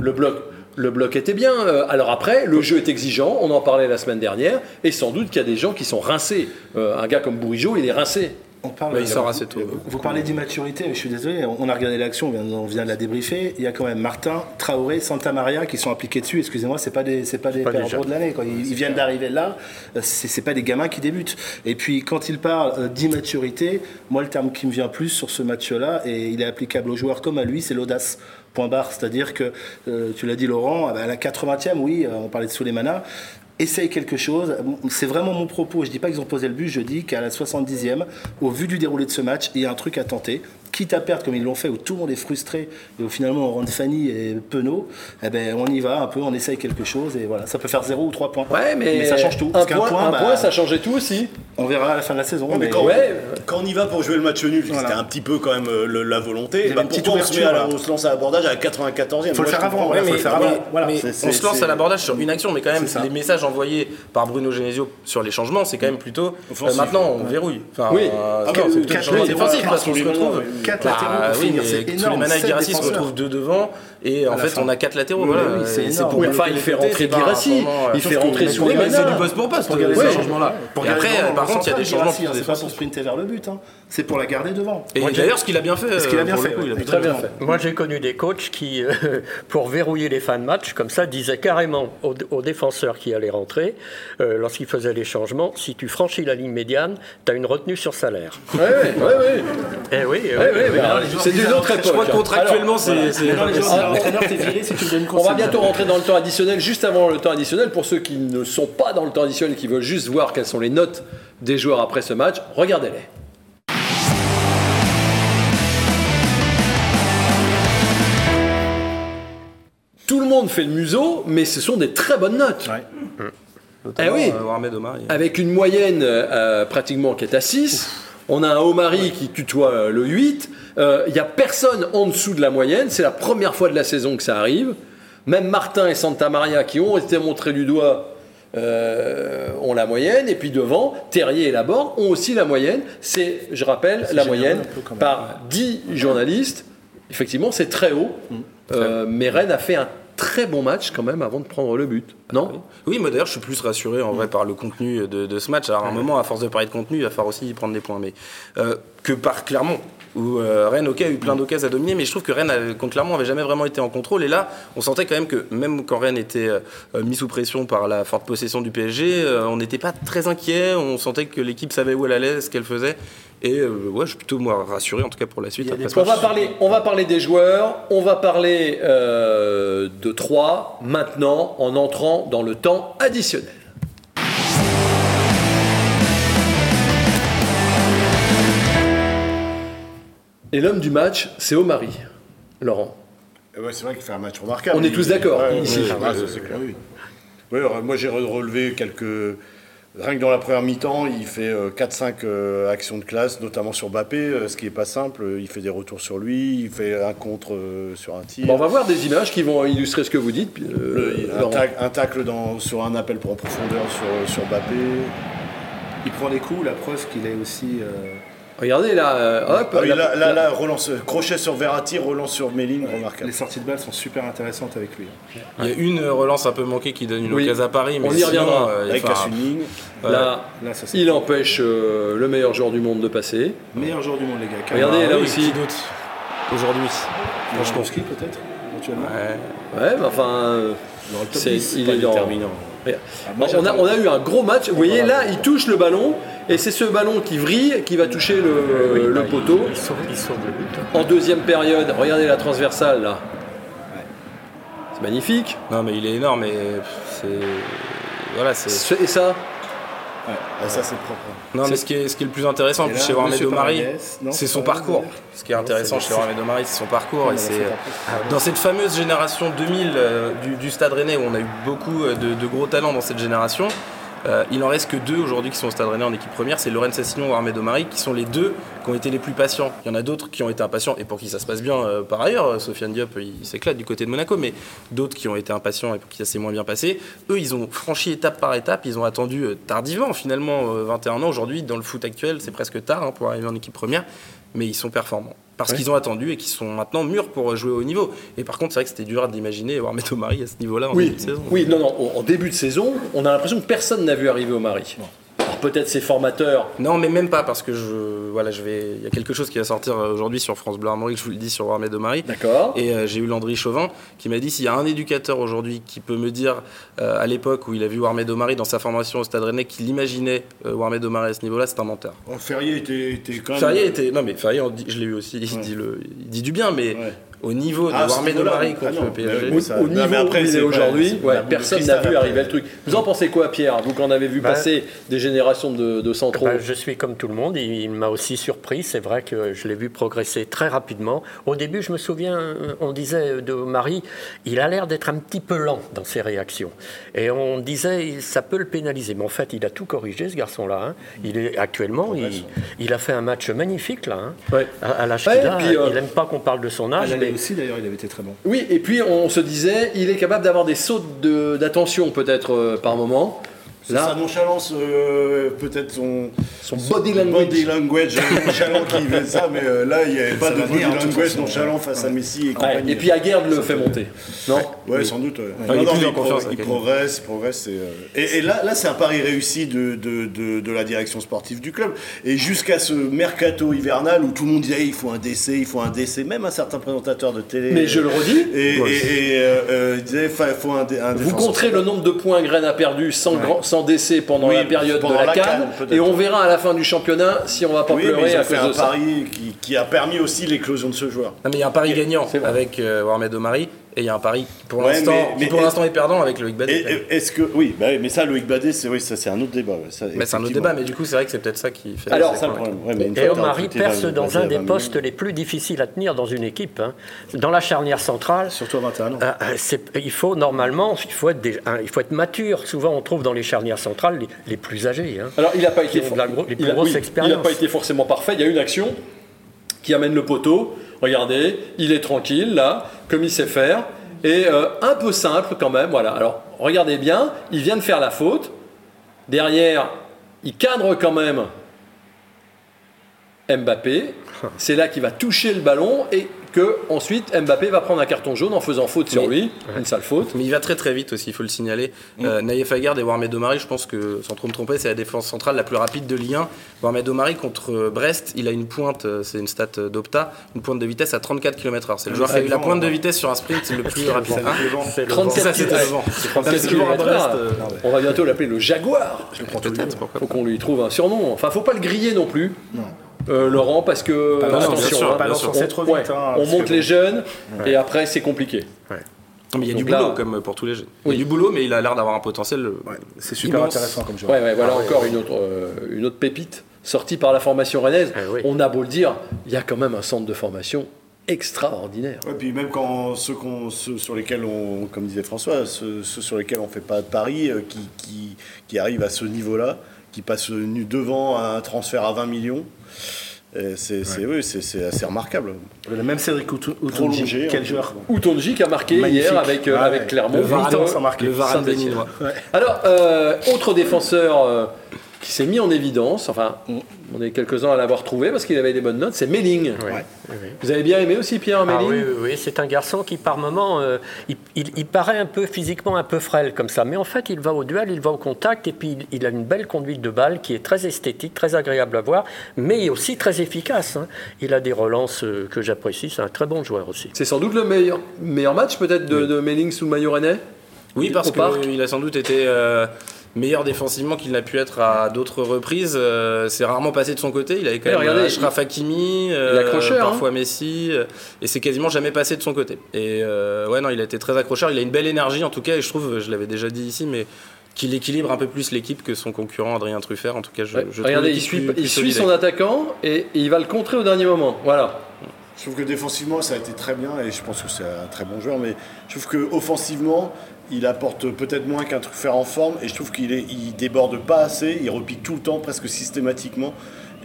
Speaker 1: le bloc, le bloc était bien. Euh, Alors après, le jeu est exigeant. On en parlait la semaine dernière, et sans doute qu'il y a des gens qui sont rincés. Euh, un gars comme Bourigeau, il est rincé.
Speaker 2: On parle,
Speaker 4: Bah, il sort assez tôt.
Speaker 2: Vous parlez d'immaturité, mais je suis désolé, on a regardé l'action, on vient, on vient de la débriefer. Il y a quand même Martin, Traoré, Santa Maria qui sont impliqués dessus. Excusez-moi, c'est pas des, c'est pas des
Speaker 3: pas des
Speaker 2: de l'année. Ils, ils viennent d'arriver là. euh, C'est, c'est pas des gamins qui débutent. Et puis quand il parle euh, d'immaturité, moi le terme qui me vient plus sur ce match-là, et il est applicable aux joueurs comme à lui, c'est l'audace. Point barre. C'est-à-dire que, euh, tu l'as dit Laurent, à la 80e, oui, euh, on parlait de Souleymana. Essaye quelque chose. C'est vraiment mon propos. Je dis pas qu'ils ont posé le but. Je dis qu'à la 70e, au vu du déroulé de ce match, il y a un truc à tenter. Quitte à perdre comme ils l'ont fait, où tout le monde est frustré et où finalement on rentre Fanny et Penaud, eh ben on y va un peu, on essaye quelque chose et voilà. Ça peut faire 0 ou 3 points.
Speaker 1: Ouais, mais,
Speaker 2: ça change tout.
Speaker 1: Un
Speaker 2: Parce qu'un
Speaker 1: point, un
Speaker 2: bah,
Speaker 1: point, ça changeait tout aussi.
Speaker 2: on verra à la fin de la saison.
Speaker 5: Ouais, mais
Speaker 2: mais-
Speaker 5: quand,
Speaker 1: Ouais.
Speaker 5: quand on y va pour jouer le match nul,
Speaker 2: Voilà.
Speaker 5: c'était un petit peu quand même euh, le- la volonté. Bah, pourquoi on se, met à la- on se lance à l'abordage à la 94e
Speaker 2: Faut le faire avant, ouais, faut le faire
Speaker 5: mais-
Speaker 2: avant. Voilà.
Speaker 4: on se lance à l'abordage sur une action, mais quand même, les messages envoyés par Bruno Genesio sur les changements, c'est quand même plutôt. Euh, maintenant, on verrouille.
Speaker 1: Oui.
Speaker 4: euh,
Speaker 5: Ah,
Speaker 4: c'est
Speaker 2: latéraux,
Speaker 4: défensif parce qu'on se retrouve.
Speaker 5: Mains,
Speaker 2: Quatre
Speaker 4: Bah,
Speaker 2: latéraux pour
Speaker 4: oui,
Speaker 2: finir, c'est
Speaker 4: tous
Speaker 2: énorme,
Speaker 4: les Mana et
Speaker 2: sept
Speaker 4: Guirassy se retrouvent deux devant et en fait
Speaker 2: fin.
Speaker 4: on a quatre latéraux.
Speaker 2: Oui,
Speaker 4: voilà.
Speaker 2: oui, c'est
Speaker 4: pour
Speaker 1: Oui, enfin, il fait rentrer
Speaker 4: vraiment, euh,
Speaker 1: il fait rentrer Souleymana.
Speaker 4: C'est du poste pour poste, euh, Et
Speaker 2: garder
Speaker 4: après, par contre, il y a des changements
Speaker 2: C'est pas pour sprinter vers le but. hein. C'est pour la garder devant.
Speaker 4: Et d'ailleurs, ce qu'il a bien fait,
Speaker 2: Ce qu'il a
Speaker 4: euh,
Speaker 2: bien
Speaker 4: le
Speaker 2: fait,
Speaker 4: il a
Speaker 2: oui.
Speaker 1: Très bien fait.
Speaker 3: Moi, j'ai connu des coachs qui, euh, pour verrouiller les fins de match, comme ça, disaient carrément aux, défenseurs qui allaient rentrer, euh, lorsqu'ils faisaient les changements, si tu franchis la ligne médiane, tu as une retenue sur salaire.
Speaker 1: Ouais, ouais.
Speaker 3: Eh oui, eh oui.
Speaker 1: C'est d'une autre époque.
Speaker 4: Je crois que
Speaker 1: hein.
Speaker 4: contractuellement,
Speaker 1: Alors,
Speaker 4: c'est.
Speaker 1: On va bientôt rentrer dans le temps additionnel. Juste avant le temps additionnel, pour ceux qui ne sont pas dans le temps additionnel, qui veulent juste voir quelles sont les notes des joueurs après ce match, regardez-les. Tout le monde fait le museau, mais ce sont des très bonnes notes.
Speaker 2: Ouais.
Speaker 1: Eh oui.
Speaker 4: Euh, Mohamed Omar, il-
Speaker 1: Avec une moyenne euh, pratiquement qui est à 6. On a un Omari qui tutoie euh, le 8. Il n'y a personne en dessous de la moyenne. C'est la première fois de la saison que ça arrive. Même Martin et Santa Maria, qui ont été montrés du doigt, euh, ont la moyenne. Et puis devant, Terrier et Laborde ont aussi la moyenne. C'est, je rappelle, la moyenne par 10 journalistes. Effectivement, c'est très haut. Euh, mais Rennes a fait un très bon match quand même avant de prendre le but. Non
Speaker 4: Oui, moi d'ailleurs, je suis plus rassuré en vrai par le contenu de, de ce match. Alors, à un moment, à force de parler de contenu, il va falloir aussi prendre des points. Mais euh, que par Clermont, où euh, Rennes, ok, a eu plein d'occasions à dominer, mais je trouve que Rennes, avait- contre Clermont, avait jamais vraiment été en contrôle. Et là, on sentait quand même que même quand Rennes était euh, mis sous pression par la forte possession du PSG, euh, on n'était pas très inquiet. On sentait que l'équipe savait où elle allait, ce qu'elle faisait. Et euh, ouais, je suis plutôt moi rassuré en tout cas pour la suite. après
Speaker 1: On va, parler, on va parler des joueurs, on va parler euh, de 3 maintenant en entrant dans le temps additionnel. Et l'homme du match, c'est Omari, Laurent.
Speaker 5: Eh ouais, c'est vrai qu'il fait un match remarquable.
Speaker 1: On est tous d'accord,
Speaker 5: Ouais,
Speaker 1: ici.
Speaker 5: moi, j'ai re- relevé quelques. Rien que dans la première mi-temps, il fait euh, 4-5 euh, actions de classe, notamment sur Bappé, euh, ce qui n'est pas simple. Il fait des retours sur lui, il fait un contre euh, sur un tir.
Speaker 1: Bon, on va voir des images qui vont illustrer ce que vous dites. euh,
Speaker 5: Le- un,
Speaker 1: Laurent.
Speaker 5: tac- un tacle dans, sur un appel pour en profondeur sur, sur Bappé.
Speaker 2: Il prend les coups, la preuve qu'il est aussi. euh,
Speaker 1: Regardez là, euh, hop.
Speaker 5: Ah oui,
Speaker 1: la-
Speaker 5: là, là, là, relance, crochet sur Verratti, relance sur Méline, remarquable.
Speaker 2: Les sorties de balles sont super intéressantes avec lui.
Speaker 4: Il y a une relance un peu manquée qui donne une
Speaker 1: Oui.
Speaker 4: occasion à Paris, mais
Speaker 1: On y reviendra.
Speaker 4: euh, il
Speaker 5: Avec
Speaker 4: enfin,
Speaker 5: casse une ligne.
Speaker 4: ouais.
Speaker 1: Là,
Speaker 2: Là, ça c'est
Speaker 1: il empêche euh, le meilleur joueur du monde de passer.
Speaker 2: meilleur joueur du monde, les gars.
Speaker 1: Regardez,
Speaker 4: Ah
Speaker 1: là
Speaker 4: oui,
Speaker 1: aussi.
Speaker 4: aujourd'hui
Speaker 2: Lewandowski peut-être éventuellement.
Speaker 4: Ouais.
Speaker 1: Ouais, mais enfin, euh,
Speaker 2: Dans le top
Speaker 1: c'est-
Speaker 2: 10,
Speaker 1: il
Speaker 2: pas
Speaker 1: est dans.
Speaker 2: déterminant.
Speaker 1: Bon, on, a,
Speaker 2: j'attends.
Speaker 1: on a eu un gros match. Vous voyez là, il touche le ballon et c'est ce ballon qui vrille qui va toucher le, le poteau.
Speaker 3: Il sauve, il sauve le but.
Speaker 1: En deuxième période, regardez la transversale là. C'est magnifique.
Speaker 4: Non, mais il est énorme et pff, c'est. Voilà, c'est.
Speaker 1: Et ça
Speaker 5: Ah, ça, c'est propre.
Speaker 4: Non, mais ce qui, est, ce qui est le plus intéressant
Speaker 2: là,
Speaker 4: chez
Speaker 2: Monsieur
Speaker 4: Omari, c'est son parcours. Ce qui est intéressant
Speaker 2: c'est-
Speaker 4: chez Mohamed Omari, c'est son parcours. et
Speaker 2: non,
Speaker 4: c'est
Speaker 2: c'est
Speaker 4: Dans cette fameuse génération 2000 euh, du, du Stade Rennais, où on a eu beaucoup euh, de, de gros talents dans cette génération, euh, il en reste que deux aujourd'hui qui sont au Stade Rennais en équipe première, c'est Lorenz Sassignon et Mohamed Omari, qui sont les deux qui ont été les plus patients. Il y en a d'autres qui ont été impatients, et pour qui ça se passe bien euh, par ailleurs. Sofiane Diop, il s'éclate du côté de Monaco, mais d'autres qui ont été impatients et pour qui ça s'est moins bien passé. Eux, ils ont franchi étape par étape, ils ont attendu euh, tardivement, finalement, euh, 21 ans. Aujourd'hui, dans le foot actuel, c'est presque tard hein, pour arriver en équipe première, mais ils sont performants. Parce qu'ils ont attendu et qu'ils sont maintenant mûrs pour jouer au niveau. Et par contre, c'est vrai que c'était dur d'imaginer voir Meto Marie à ce niveau-là en
Speaker 1: Oui,
Speaker 4: début de saison.
Speaker 1: oui, non, non. En début de saison, on a l'impression que personne n'a vu arriver au Mari. Peut-être ses formateurs.
Speaker 4: Non, mais même pas, parce que je, voilà, je vais, il y a quelque chose qui va sortir euh, aujourd'hui sur France Bleu Armorique, je vous le dis sur Mohamed Omari.
Speaker 1: D'accord.
Speaker 4: Et euh, j'ai eu Landry Chauvin qui m'a dit s'il y a un éducateur aujourd'hui qui peut me dire euh, à l'époque où il a vu Warmed Omari dans sa formation au Stade Rennais qu'il imaginait euh, Warmed Omari à ce niveau-là, c'est un menteur.
Speaker 5: Ferrier était, était quand même.
Speaker 4: Ferrier était non mais Ferrier on dit- je l'ai eu aussi il,
Speaker 5: Ouais.
Speaker 4: dit le, il dit du bien mais
Speaker 5: Ouais.
Speaker 4: Au niveau de
Speaker 5: Ah,
Speaker 4: Omari
Speaker 5: oui.
Speaker 4: contre
Speaker 5: Ah
Speaker 4: le PSG.
Speaker 5: mais-
Speaker 1: Au,
Speaker 5: ça-
Speaker 1: niveau
Speaker 5: après,
Speaker 1: où il est aujourd'hui, ouais, personne n'a vu arriver le truc. Vous en pensez quoi, Pierre Vous qu'en avez vu
Speaker 3: Bah,
Speaker 1: passer des générations de, de centraux
Speaker 3: Ben, je suis comme tout le monde, il, il m'a aussi surpris. C'est vrai que je l'ai vu progresser très rapidement. Au début, je me souviens, euh, on disait de Marie, il a l'air d'être un petit peu lent dans ses réactions. Et on disait, ça peut le pénaliser. Mais en fait, il a tout corrigé, ce garçon-là. hein. Il est actuellement, il, il a fait un match magnifique, là. hein.
Speaker 1: Ouais.
Speaker 3: À, à l'âge
Speaker 1: Ouais,
Speaker 3: qu'il a,
Speaker 1: puis, euh,
Speaker 3: il n'aime pas qu'on parle de son âge, mais
Speaker 2: aussi, d'ailleurs, il avait été très bon.
Speaker 1: Oui, et puis on se disait, il est capable d'avoir des sautes de- d'attention peut-être euh, par moment.
Speaker 5: C'est sa
Speaker 1: Là,
Speaker 5: nonchalance, euh, peut-être son,
Speaker 1: son body language.
Speaker 5: body language nonchalant qui fait ça, mais euh, là, il n'y avait pas
Speaker 2: Ça
Speaker 5: de body
Speaker 2: toute
Speaker 5: language nonchalant face à Messi et
Speaker 1: Ouais,
Speaker 5: compagnie.
Speaker 1: et puis Aguerd le fait monter. Non
Speaker 5: Ouais, sans doute. ouais.
Speaker 4: il
Speaker 5: non, pro- progresse, il progresse. Et, euh, et, et là, là c'est un pari réussi de, de, de, de la direction sportive du club. Et jusqu'à ce mercato hivernal où tout le monde disait il faut un décès, il faut un décès, même un certain présentateur de télé.
Speaker 1: Mais je le redis,
Speaker 5: Et, euh, il disait il faut un, un
Speaker 1: Vous compterez le nombre de points Graines a perdu sans, grand- sans décès pendant
Speaker 5: Oui,
Speaker 1: la période
Speaker 5: pendant
Speaker 1: de la,
Speaker 5: la
Speaker 1: Cannes, et on verra à la fin du championnat si on va pas
Speaker 5: Oui, mais
Speaker 1: pleurer
Speaker 5: ils
Speaker 1: à
Speaker 5: ont fait
Speaker 1: cause
Speaker 5: un
Speaker 1: de ça.
Speaker 5: pari qui, qui a permis aussi l'éclosion de ce joueur.
Speaker 4: Non, mais il y a un pari gagnant avec euh, Warmed Omari et il y a un pari pour
Speaker 5: Ouais,
Speaker 4: l'instant
Speaker 5: mais-
Speaker 4: qui
Speaker 5: mais-
Speaker 4: pour l'instant est perdant avec Loïc Badet.
Speaker 5: Et- et- Est-ce que oui, bah oui, mais ça, Loïc Badet, c'est oui, ça c'est un autre débat. ça,
Speaker 4: mais c'est un autre débat mais du coup c'est vrai que c'est peut-être ça qui fait
Speaker 1: Alors,
Speaker 5: ça le problème. Ouais, mais une
Speaker 3: Et Omari perce dans un des postes les plus difficiles à tenir dans une équipe. hein. Dans la charnière centrale,
Speaker 2: Surtout à 21 ans.
Speaker 3: Euh, euh, il faut normalement, il faut être, des- hein, il faut être mature. Souvent, on trouve dans les charnières centrales les, les plus âgés. hein.
Speaker 1: Alors, il n'a pas été,
Speaker 3: la les plus
Speaker 1: il a-
Speaker 3: grosses
Speaker 1: oui,
Speaker 3: expériences.
Speaker 1: il n'a pas été forcément parfait. Il y a une action qui amène le poteau. Regardez, il est tranquille là, comme il sait faire, et euh, un peu simple quand même. Voilà. Alors, regardez bien, il vient de faire la faute. Derrière, il cadre quand même Mbappé. C'est là qu'il va toucher le ballon et que ensuite Mbappé va prendre un carton jaune en faisant faute sur lui, une sale faute.
Speaker 4: Mais il va très très vite aussi, il faut le signaler. Euh, Naïef Aguerd et Warmed Omari, je pense que, sans trop me tromper, c'est la défense centrale la plus rapide de Ligue 1. Warmed Omari contre euh, Brest, il a une pointe, euh, c'est une stat euh, d'Opta, une pointe de vitesse à 34 km/h. C'est le joueur qui a eu la pointe de vitesse sur un sprint le plus rapide. Hein
Speaker 3: C'est le
Speaker 1: 34
Speaker 4: Ça, c'était le vent.
Speaker 1: 34
Speaker 4: Toujours à
Speaker 1: km/h.
Speaker 4: Brest, euh,
Speaker 1: On va bientôt l'appeler le Jaguar.
Speaker 4: Peut-être, pourquoi
Speaker 1: Faut qu'on lui trouve un surnom. Enfin, faut pas le griller non plus. Euh, Laurent, parce que
Speaker 2: Pas
Speaker 1: attention,
Speaker 4: bien sûr,
Speaker 1: hein,
Speaker 2: pas
Speaker 1: on,
Speaker 2: trop
Speaker 1: ouais,
Speaker 2: vite. hein,
Speaker 1: on monte
Speaker 2: que
Speaker 1: les
Speaker 2: bon.
Speaker 1: jeunes et après c'est compliqué.
Speaker 4: Mais il y a du
Speaker 1: là-
Speaker 4: boulot, comme pour tous les jeunes. Il y
Speaker 1: Oui.
Speaker 4: a du boulot, mais il a l'air d'avoir un potentiel. euh,
Speaker 2: Ouais, C'est super
Speaker 4: Immense.
Speaker 2: intéressant comme joueur.
Speaker 1: Ouais, ouais, voilà encore une autre, euh, une autre pépite sortie par la formation rennaise.
Speaker 3: Ah oui.
Speaker 1: On a beau le dire, il y a quand même un centre de formation extraordinaire.
Speaker 5: Ouais, puis même quand ceux, sur lesquels on, comme disait François, ceux, ceux sur lesquels on fait pas de pari, euh, qui, qui, qui arrivent à ce niveau-là, qui passent nu- devant un transfert à 20 millions, c'est c'est- oui, assez remarquable.
Speaker 2: Le même Cédric
Speaker 5: hein.
Speaker 2: quel joueur
Speaker 1: Outonji qui a marqué
Speaker 2: Magnifique.
Speaker 1: hier avec, euh,
Speaker 2: Ah
Speaker 1: avec
Speaker 2: ouais.
Speaker 1: Clermont.
Speaker 2: Le Varane.
Speaker 4: Le Varane.
Speaker 1: Alors, euh, autre défenseur euh, qui s'est mis en évidence, enfin, on est quelques-uns à l'avoir trouvé parce qu'il avait des bonnes notes, c'est Melling.
Speaker 3: Ouais.
Speaker 1: Vous avez bien aimé aussi Pierre
Speaker 3: Ah
Speaker 1: Melling
Speaker 3: oui, oui, oui, c'est un garçon qui par moment, euh, il, il- il paraît un peu physiquement un peu frêle comme ça, mais en fait il va au duel, il va au contact et puis il, il a une belle conduite de balle qui est très esthétique, très agréable à voir, mais aussi très efficace. hein. Il a des relances euh, que j'apprécie, c'est un très bon joueur aussi.
Speaker 1: C'est sans doute le meilleur, meilleur match peut-être de, de Melling sous le maillot rennais
Speaker 4: Oui, parce qu'il a sans doute été euh, meilleur défensivement qu'il n'a pu être à d'autres reprises. Euh, c'est rarement passé de son côté. Il avait quand
Speaker 1: Ouais,
Speaker 4: même
Speaker 1: regardez,
Speaker 4: Ashraf Hakimi, euh,
Speaker 1: hein.
Speaker 4: parfois Messi, euh, et c'est quasiment jamais passé de son côté. Et euh, ouais, non, il a été très accrocheur. Il a une belle énergie en tout cas, et je trouve, je l'avais déjà dit ici, mais qu'il équilibre un peu plus l'équipe que son concurrent Adrien Truffert. En tout cas, je,
Speaker 1: Ouais.
Speaker 4: je trouve
Speaker 1: Regardez, il suit,
Speaker 4: plus- plus
Speaker 1: il suit
Speaker 4: solide
Speaker 1: son attaquant et, et il va le contrer au dernier moment. Voilà.
Speaker 5: Je trouve que défensivement, ça a été très bien et je pense que c'est un très bon joueur. Mais je trouve que offensivement, il apporte peut-être moins qu'un truc faire en forme et je trouve qu'il est, il déborde pas assez. Il repique tout le temps, presque systématiquement.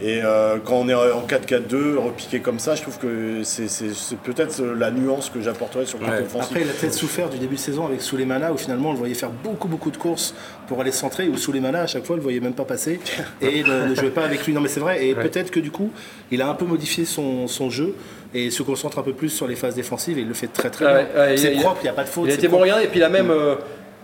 Speaker 5: Et euh, quand on est en 4-4-2, repiqué comme ça, je trouve que c'est, c'est- c'est peut-être la nuance que j'apporterais sur le côté
Speaker 4: Ouais.
Speaker 5: offensif.
Speaker 2: Après, il a peut-être souffert du début de saison avec Souleymana, où finalement on le voyait faire beaucoup, beaucoup de courses pour aller centrer, où Souleymana, à chaque fois, on le voyait même pas passer et ne, ne jouait pas avec lui. Non, mais c'est vrai. Et peut-être que du coup, il a un peu modifié son, son jeu et se concentre un peu plus sur les phases défensives et il le fait très, très
Speaker 1: Ouais,
Speaker 2: bien.
Speaker 1: ouais,
Speaker 2: c'est propre, il n'y a pas de faute.
Speaker 1: Il été bon regardez et puis il a même euh,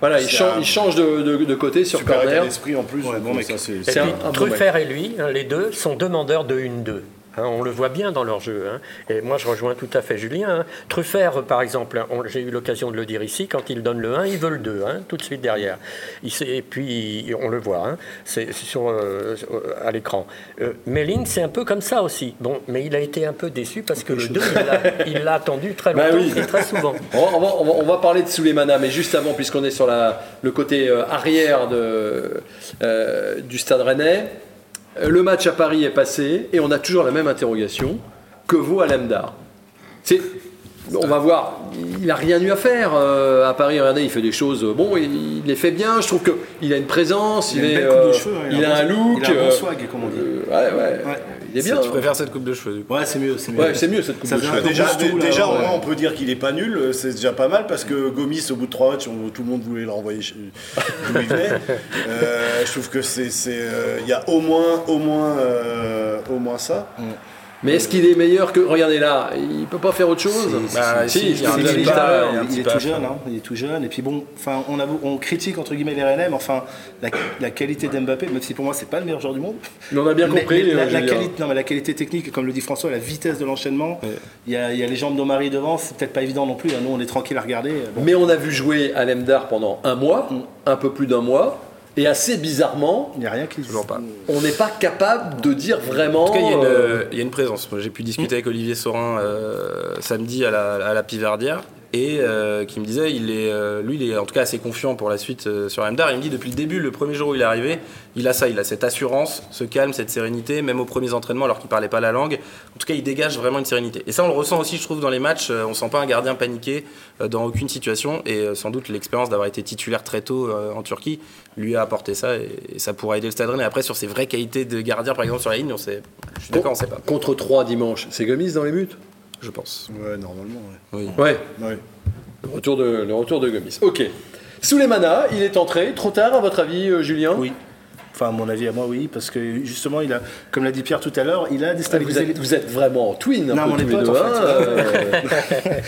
Speaker 1: voilà, il change,
Speaker 5: un-
Speaker 1: il change de, de- de côté sur
Speaker 5: Super
Speaker 1: corner.
Speaker 5: d'esprit en plus.
Speaker 2: Ouais,
Speaker 5: donc
Speaker 2: bon mec.
Speaker 5: ça, c'est-
Speaker 3: Et
Speaker 1: C'est
Speaker 3: puis,
Speaker 1: un- un bon
Speaker 3: Truffert et lui, hein, les deux, sont demandeurs de 1-2. Hein, on le voit bien dans leur jeu. hein. Et moi, je rejoins tout à fait Julien. hein. Truffert, par exemple, on- j'ai eu l'occasion de le dire ici, quand il donne le 1, il veut le 2, hein, tout de suite derrière. Il et puis, on le voit, hein, c'est sur, euh, sur- à l'écran. Euh, Melling, c'est un peu comme ça aussi. Bon, mais il a été un peu déçu parce que le 2, il l'a- attendu très
Speaker 1: Bah
Speaker 3: longtemps
Speaker 1: oui.
Speaker 3: et très souvent.
Speaker 1: On va, on va- on va- on va parler de Souleymana, mais juste avant, puisqu'on est sur la- le côté euh, arrière de, euh, du stade rennais, euh, le match à Paris est passé et on a toujours la même interrogation. Que vaut Alemdar C'est- On va voir, il n'a rien eu à faire euh, à Paris. Regardez, il fait des choses. euh, Bon, il, il les fait bien. Je trouve qu'il a une présence, il,
Speaker 2: Il a une
Speaker 1: est,
Speaker 2: belle coupe de
Speaker 1: euh,
Speaker 2: cheveux, hein,
Speaker 1: il a un
Speaker 2: bon-
Speaker 1: look.
Speaker 2: Il a un bon
Speaker 1: euh,
Speaker 2: swag, comme on dit.
Speaker 1: euh, ouais, ouais,
Speaker 2: Ouais.
Speaker 1: Il est bien.
Speaker 4: Tu préfères cette coupe de cheveux du coup
Speaker 2: Ouais, c'est mieux. C'est mieux.
Speaker 1: Ouais, c'est mieux cette coupe
Speaker 2: Ça
Speaker 1: de cheveux.
Speaker 5: Déjà,
Speaker 2: Boustou, là,
Speaker 5: déjà
Speaker 2: ouais.
Speaker 5: au moins, on peut dire qu'il est pas nul, euh, c'est déjà pas mal parce que Gomis, au bout de trois matchs, on- tout le monde voulait le renvoyer chez d'où il venait. Euh, je trouve que c'est, c'est, euh, il y a au moins, au moins, euh, au moins ça.
Speaker 1: Mais est-ce qu'il est meilleur que. Regardez là, il peut pas faire autre chose
Speaker 4: Bah,
Speaker 1: Si,
Speaker 4: il un pas,
Speaker 2: est tout jeune, hein, il est tout jeune. Et puis bon, enfin, on, avoue- on critique entre guillemets les RNM. Enfin, la, la qualité d'Mbappé, même si pour moi c'est pas le meilleur joueur du monde.
Speaker 1: Mais on a bien
Speaker 2: Mais-
Speaker 1: compris.
Speaker 2: mais la,
Speaker 1: euh,
Speaker 2: la qualité, non, mais la qualité technique, comme le dit François, la vitesse de l'enchaînement. Il y, a, il y a les jambes d'Omari devant, c'est peut-être pas évident non plus. hein. Nous, on est tranquille à regarder. Bon.
Speaker 1: Mais on a vu jouer à Lemdar pendant un mois, un peu plus d'un mois, et assez bizarrement,
Speaker 2: Il n'y a rien qui
Speaker 4: Toujours pas.
Speaker 1: on n'est pas capable de dire vraiment.
Speaker 4: En tout cas, il y a une,
Speaker 1: euh,
Speaker 4: il y a une présence. J'ai pu discuter avec Olivier Sorin euh, samedi à la, à la Piverdière et euh, qui me disait, il est, euh, lui, il est en tout cas assez confiant pour la suite euh, sur Amdar. Il me dit depuis le début, le premier jour où il est arrivé, il a ça, il a cette assurance, ce calme, cette sérénité, même aux premiers entraînements alors qu'il parlait pas la langue. En tout cas, il dégage vraiment une sérénité. Et ça, on le ressent aussi, je trouve, dans les matchs. On sent pas un gardien paniqué dans aucune situation et sans doute l'expérience d'avoir été titulaire très tôt en Turquie lui a apporté ça et, et ça pourra aider le Stade Rennais. Après, sur ses vraies qualités de gardien, par exemple sur la ligne, on sait. Je suis d'accord, on sait pas.
Speaker 1: Contre 3 dimanche, c'est Gomis dans les buts?
Speaker 4: Je pense.
Speaker 5: Ouais, normalement.
Speaker 4: Oui.
Speaker 1: Ouais,
Speaker 5: Ouais. Ouais.
Speaker 1: le retour de, le retour de Gomis. Ok. Souleymana, il est entré. Trop tard, à votre avis, euh, Julien?
Speaker 2: Oui. Enfin, à mon avis, à moi, oui, parce que justement, il a, comme l'a dit Pierre tout à l'heure, il a
Speaker 1: Ah, Vous
Speaker 2: déstabilisé
Speaker 1: êtes, vous êtes vraiment en twin, un
Speaker 2: Non,
Speaker 1: peu
Speaker 2: on
Speaker 1: tous les
Speaker 2: potes,
Speaker 1: deux.
Speaker 2: en fait.
Speaker 1: hein, euh,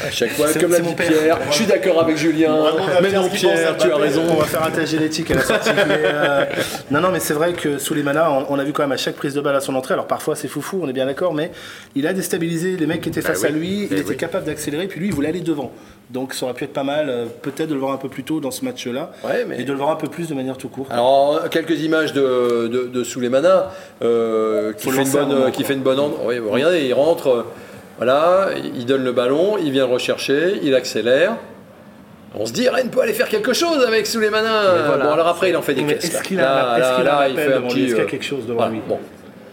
Speaker 1: à chaque fois, comme l'a dit. Pierre, je suis d'accord avec Julien. Mais non, Pierre, tu as raison.
Speaker 2: On va faire un test génétique à la sortie. mais, euh, non, non, mais c'est vrai que Souleymana, on, on a vu quand même à chaque prise de balle à son entrée. Alors parfois c'est foufou, on est bien d'accord, mais il a déstabilisé les mecs qui étaient face
Speaker 3: oui.
Speaker 2: à lui. Il
Speaker 3: Eh
Speaker 2: était
Speaker 3: oui.
Speaker 2: capable d'accélérer, puis lui il voulait aller devant. Donc ça aurait pu être pas mal, euh, peut-être de le voir un peu plus tôt dans ce match-là,
Speaker 1: Ouais, mais-
Speaker 2: et de le voir un peu plus de manière tout court.
Speaker 1: Alors, quelques images de, de, de Souleymana euh, qui, fait une bonne,
Speaker 2: moment,
Speaker 1: qui fait une bonne. regardez, il rentre, euh, voilà, il donne le ballon, il vient le rechercher, il accélère. On se dit, Rennes peut aller faire quelque chose avec Souleymana.
Speaker 3: voilà.
Speaker 1: Bon, alors après, il en fait des
Speaker 2: Mais
Speaker 1: caisses.
Speaker 2: est-ce qu'il a,
Speaker 1: Là,
Speaker 2: est-ce
Speaker 1: là, là, il fait un
Speaker 2: lui. Est-ce qu'il y a quelque chose devant
Speaker 1: voilà,
Speaker 2: lui
Speaker 1: bon.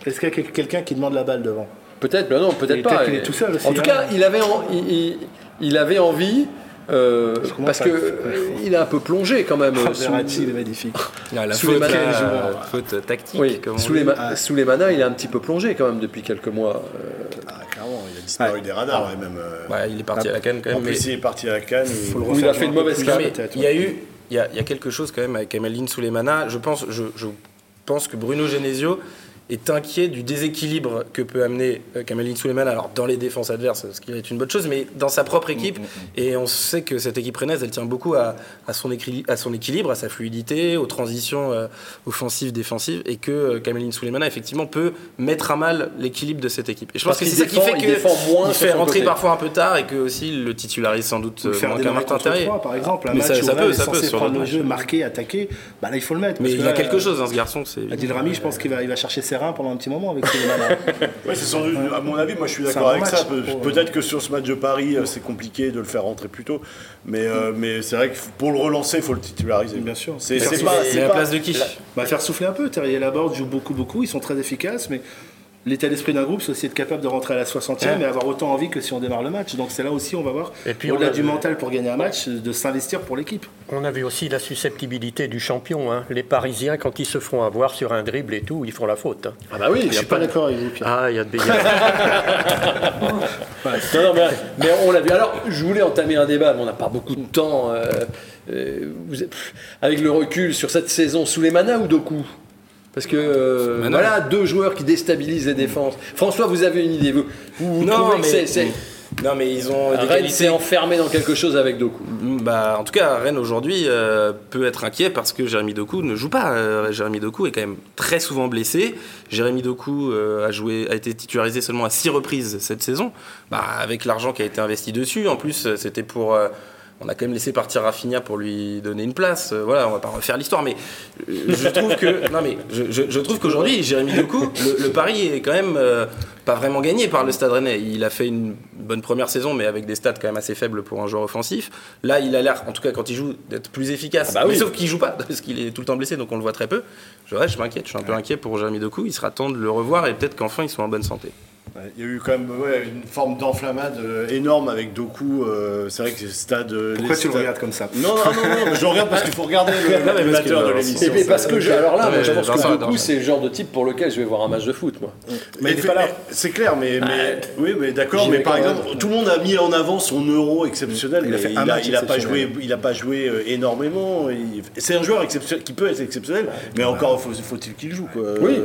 Speaker 2: Est-ce qu'il y a quel- quelqu'un qui demande la balle devant
Speaker 1: Peut-être, mais non, peut-être pas.
Speaker 2: peut-être qu'il est tout seul aussi,
Speaker 1: En tout
Speaker 2: hein.
Speaker 1: cas, il avait, en- il, il- il avait envie. euh, parce que euh, il a un peu plongé quand même. euh, sous-
Speaker 2: Verratti, il est magnifique.
Speaker 4: Ah, la
Speaker 1: Sous
Speaker 4: faute,
Speaker 1: les
Speaker 4: euh, faute tactique.
Speaker 1: Oui,
Speaker 4: comme on
Speaker 1: sous les, ma-
Speaker 2: Ah.
Speaker 1: sous les manas, il a un petit peu plongé quand même depuis quelques mois. euh,
Speaker 5: Ah, clairement, il a disparu des radars, et même. euh,
Speaker 4: Ouais, il est parti à la canne quand
Speaker 5: En
Speaker 4: même. mais-
Speaker 5: plus, il est parti à la canne.
Speaker 1: Où il a fait une mauvaise canne.
Speaker 4: Mais il y a
Speaker 2: ouais.
Speaker 4: eu, il y a, il y a quelque chose quand même avec Emeline Souleymana. Je pense, je, je pense que Bruno Genesio est inquiet du déséquilibre que peut amener euh, Kamaline Souleymana, alors dans les défenses adverses, ce qui est une bonne chose, mais dans sa propre équipe. Et on sait que cette équipe rennaise, elle tient beaucoup à, à son, équili- à son équilibre, à sa fluidité, aux transitions euh, offensives, défensives, et que euh, Kamaline Souleymana, effectivement, peut mettre à mal l'équilibre de cette équipe. Et je pense
Speaker 1: Parce
Speaker 4: que c'est ça qui fait
Speaker 1: il
Speaker 4: qu'il fait rentrer
Speaker 1: côté.
Speaker 4: parfois un peu tard et que aussi il le titularise sans doute euh,
Speaker 2: faire
Speaker 4: moins qu'un Martin Terrier.
Speaker 2: par exemple, un
Speaker 4: Mais
Speaker 2: match
Speaker 4: ça-
Speaker 2: où
Speaker 4: ça peut,
Speaker 2: est
Speaker 4: ça
Speaker 2: censé
Speaker 4: peut, sur
Speaker 2: prendre le jeu, marquer, attaquer, bah là il faut le mettre.
Speaker 4: Mais il
Speaker 2: que
Speaker 4: a quelque chose, hein, ce garçon.
Speaker 2: Adil Rami, je pense qu'il va, il va chercher ses pendant un petit moment avec Souleymana.
Speaker 5: Ouais, c'est sans doute, à mon avis, moi je suis d'accord avec
Speaker 2: match
Speaker 5: ça. Pe-
Speaker 2: pour-
Speaker 5: Peut-être que sur ce match de Paris, euh, c'est compliqué de le faire rentrer plus tôt. Mais, euh, mais c'est vrai que pour le relancer, il faut le titulariser.
Speaker 2: Bien sûr.
Speaker 5: C'est pas.
Speaker 4: La
Speaker 5: pas-
Speaker 4: place de qui
Speaker 2: bah, faire souffler un peu. Terrier et Laborde jouent beaucoup, beaucoup. Ils sont très efficaces, mais l'état d'esprit d'un groupe, c'est aussi être capable de rentrer à la 60e et avoir autant envie que si on démarre le match. Donc c'est là aussi, on va voir,
Speaker 3: Et puis, on
Speaker 2: au-delà
Speaker 3: a
Speaker 2: du
Speaker 3: vu-
Speaker 2: mental pour gagner un match, de s'investir pour l'équipe.
Speaker 3: On a vu aussi la susceptibilité du champion. hein. Les Parisiens, quand ils se font avoir sur un dribble et tout, ils font la faute. hein.
Speaker 1: Ah bah oui,
Speaker 2: Je suis pas d'accord avec vous, Pierre.
Speaker 3: Ah, il y a de
Speaker 1: Non, non, mais, mais on l'a vu. Alors, je voulais entamer un débat, mais on n'a pas beaucoup de temps. euh, euh, vous êtes- avec le recul sur cette saison, sous les manas ou Doku? Parce que euh, voilà, deux joueurs qui déstabilisent les défenses. François, vous avez une idée Vous, vous
Speaker 4: Non,
Speaker 1: trouvez que
Speaker 4: mais-
Speaker 1: c'est- c'est-
Speaker 4: Non, mais ils ont des
Speaker 1: Rennes
Speaker 4: qualités.
Speaker 1: s'est enfermé dans quelque chose avec Doku.
Speaker 4: Bah, en tout cas, Rennes aujourd'hui euh, peut être inquiet parce que Jérémy Doku ne joue pas. Euh, Jérémy Doku est quand même très souvent blessé. Jérémy Doku euh, a, joué, a été titularisé seulement à six reprises cette saison, bah, avec l'argent qui a été investi dessus. En plus, c'était pour. On a quand même laissé partir Rafinha pour lui donner une place. Euh, voilà, on va pas refaire l'histoire, mais euh, je trouve que non mais je, je- je trouve qu'aujourd'hui Jérémy Doku, le, le pari est quand même euh, pas vraiment gagné par le Stade Rennais. Il a fait une bonne première saison, mais avec des stats quand même assez faibles pour un joueur offensif. Là, il a l'air, en tout cas quand il joue, d'être plus efficace.
Speaker 1: Ah bah oui.
Speaker 4: Mais sauf qu'il joue pas parce qu'il est tout le temps blessé, donc on le voit très peu. Je, ouais, je m'inquiète, je suis un peu inquiet pour Jérémy Doku. Il sera temps de le revoir et peut-être qu'enfin il soit en bonne santé.
Speaker 5: Ouais, Il y a eu quand même ouais, une forme d'enflammade euh, énorme avec Doku. euh, c'est vrai que le stade. euh,
Speaker 2: Pourquoi tu le regardes comme ça?
Speaker 5: Non, non, non, non, je le regarde parce qu'il faut regarder le-
Speaker 4: mais parce
Speaker 5: l'animateur
Speaker 4: que,
Speaker 5: de l'émission.
Speaker 1: Et parce que je- alors là,
Speaker 4: mais
Speaker 1: je pense que Doku, c'est le genre de type pour lequel je vais voir un match de foot, moi.
Speaker 2: Mais il est
Speaker 5: fait-
Speaker 2: pas là.
Speaker 5: C'est clair, mais, mais oui, mais d'accord. Mais par
Speaker 1: même.
Speaker 5: exemple, tout le monde a mis en avant son euro exceptionnel.
Speaker 2: Il a fait un
Speaker 5: il a,
Speaker 2: match
Speaker 5: il a pas joué, il a pas joué euh, énormément. C'est un joueur qui peut être exceptionnel, mais encore faut- faut-il qu'il joue. Quoi.
Speaker 1: Oui.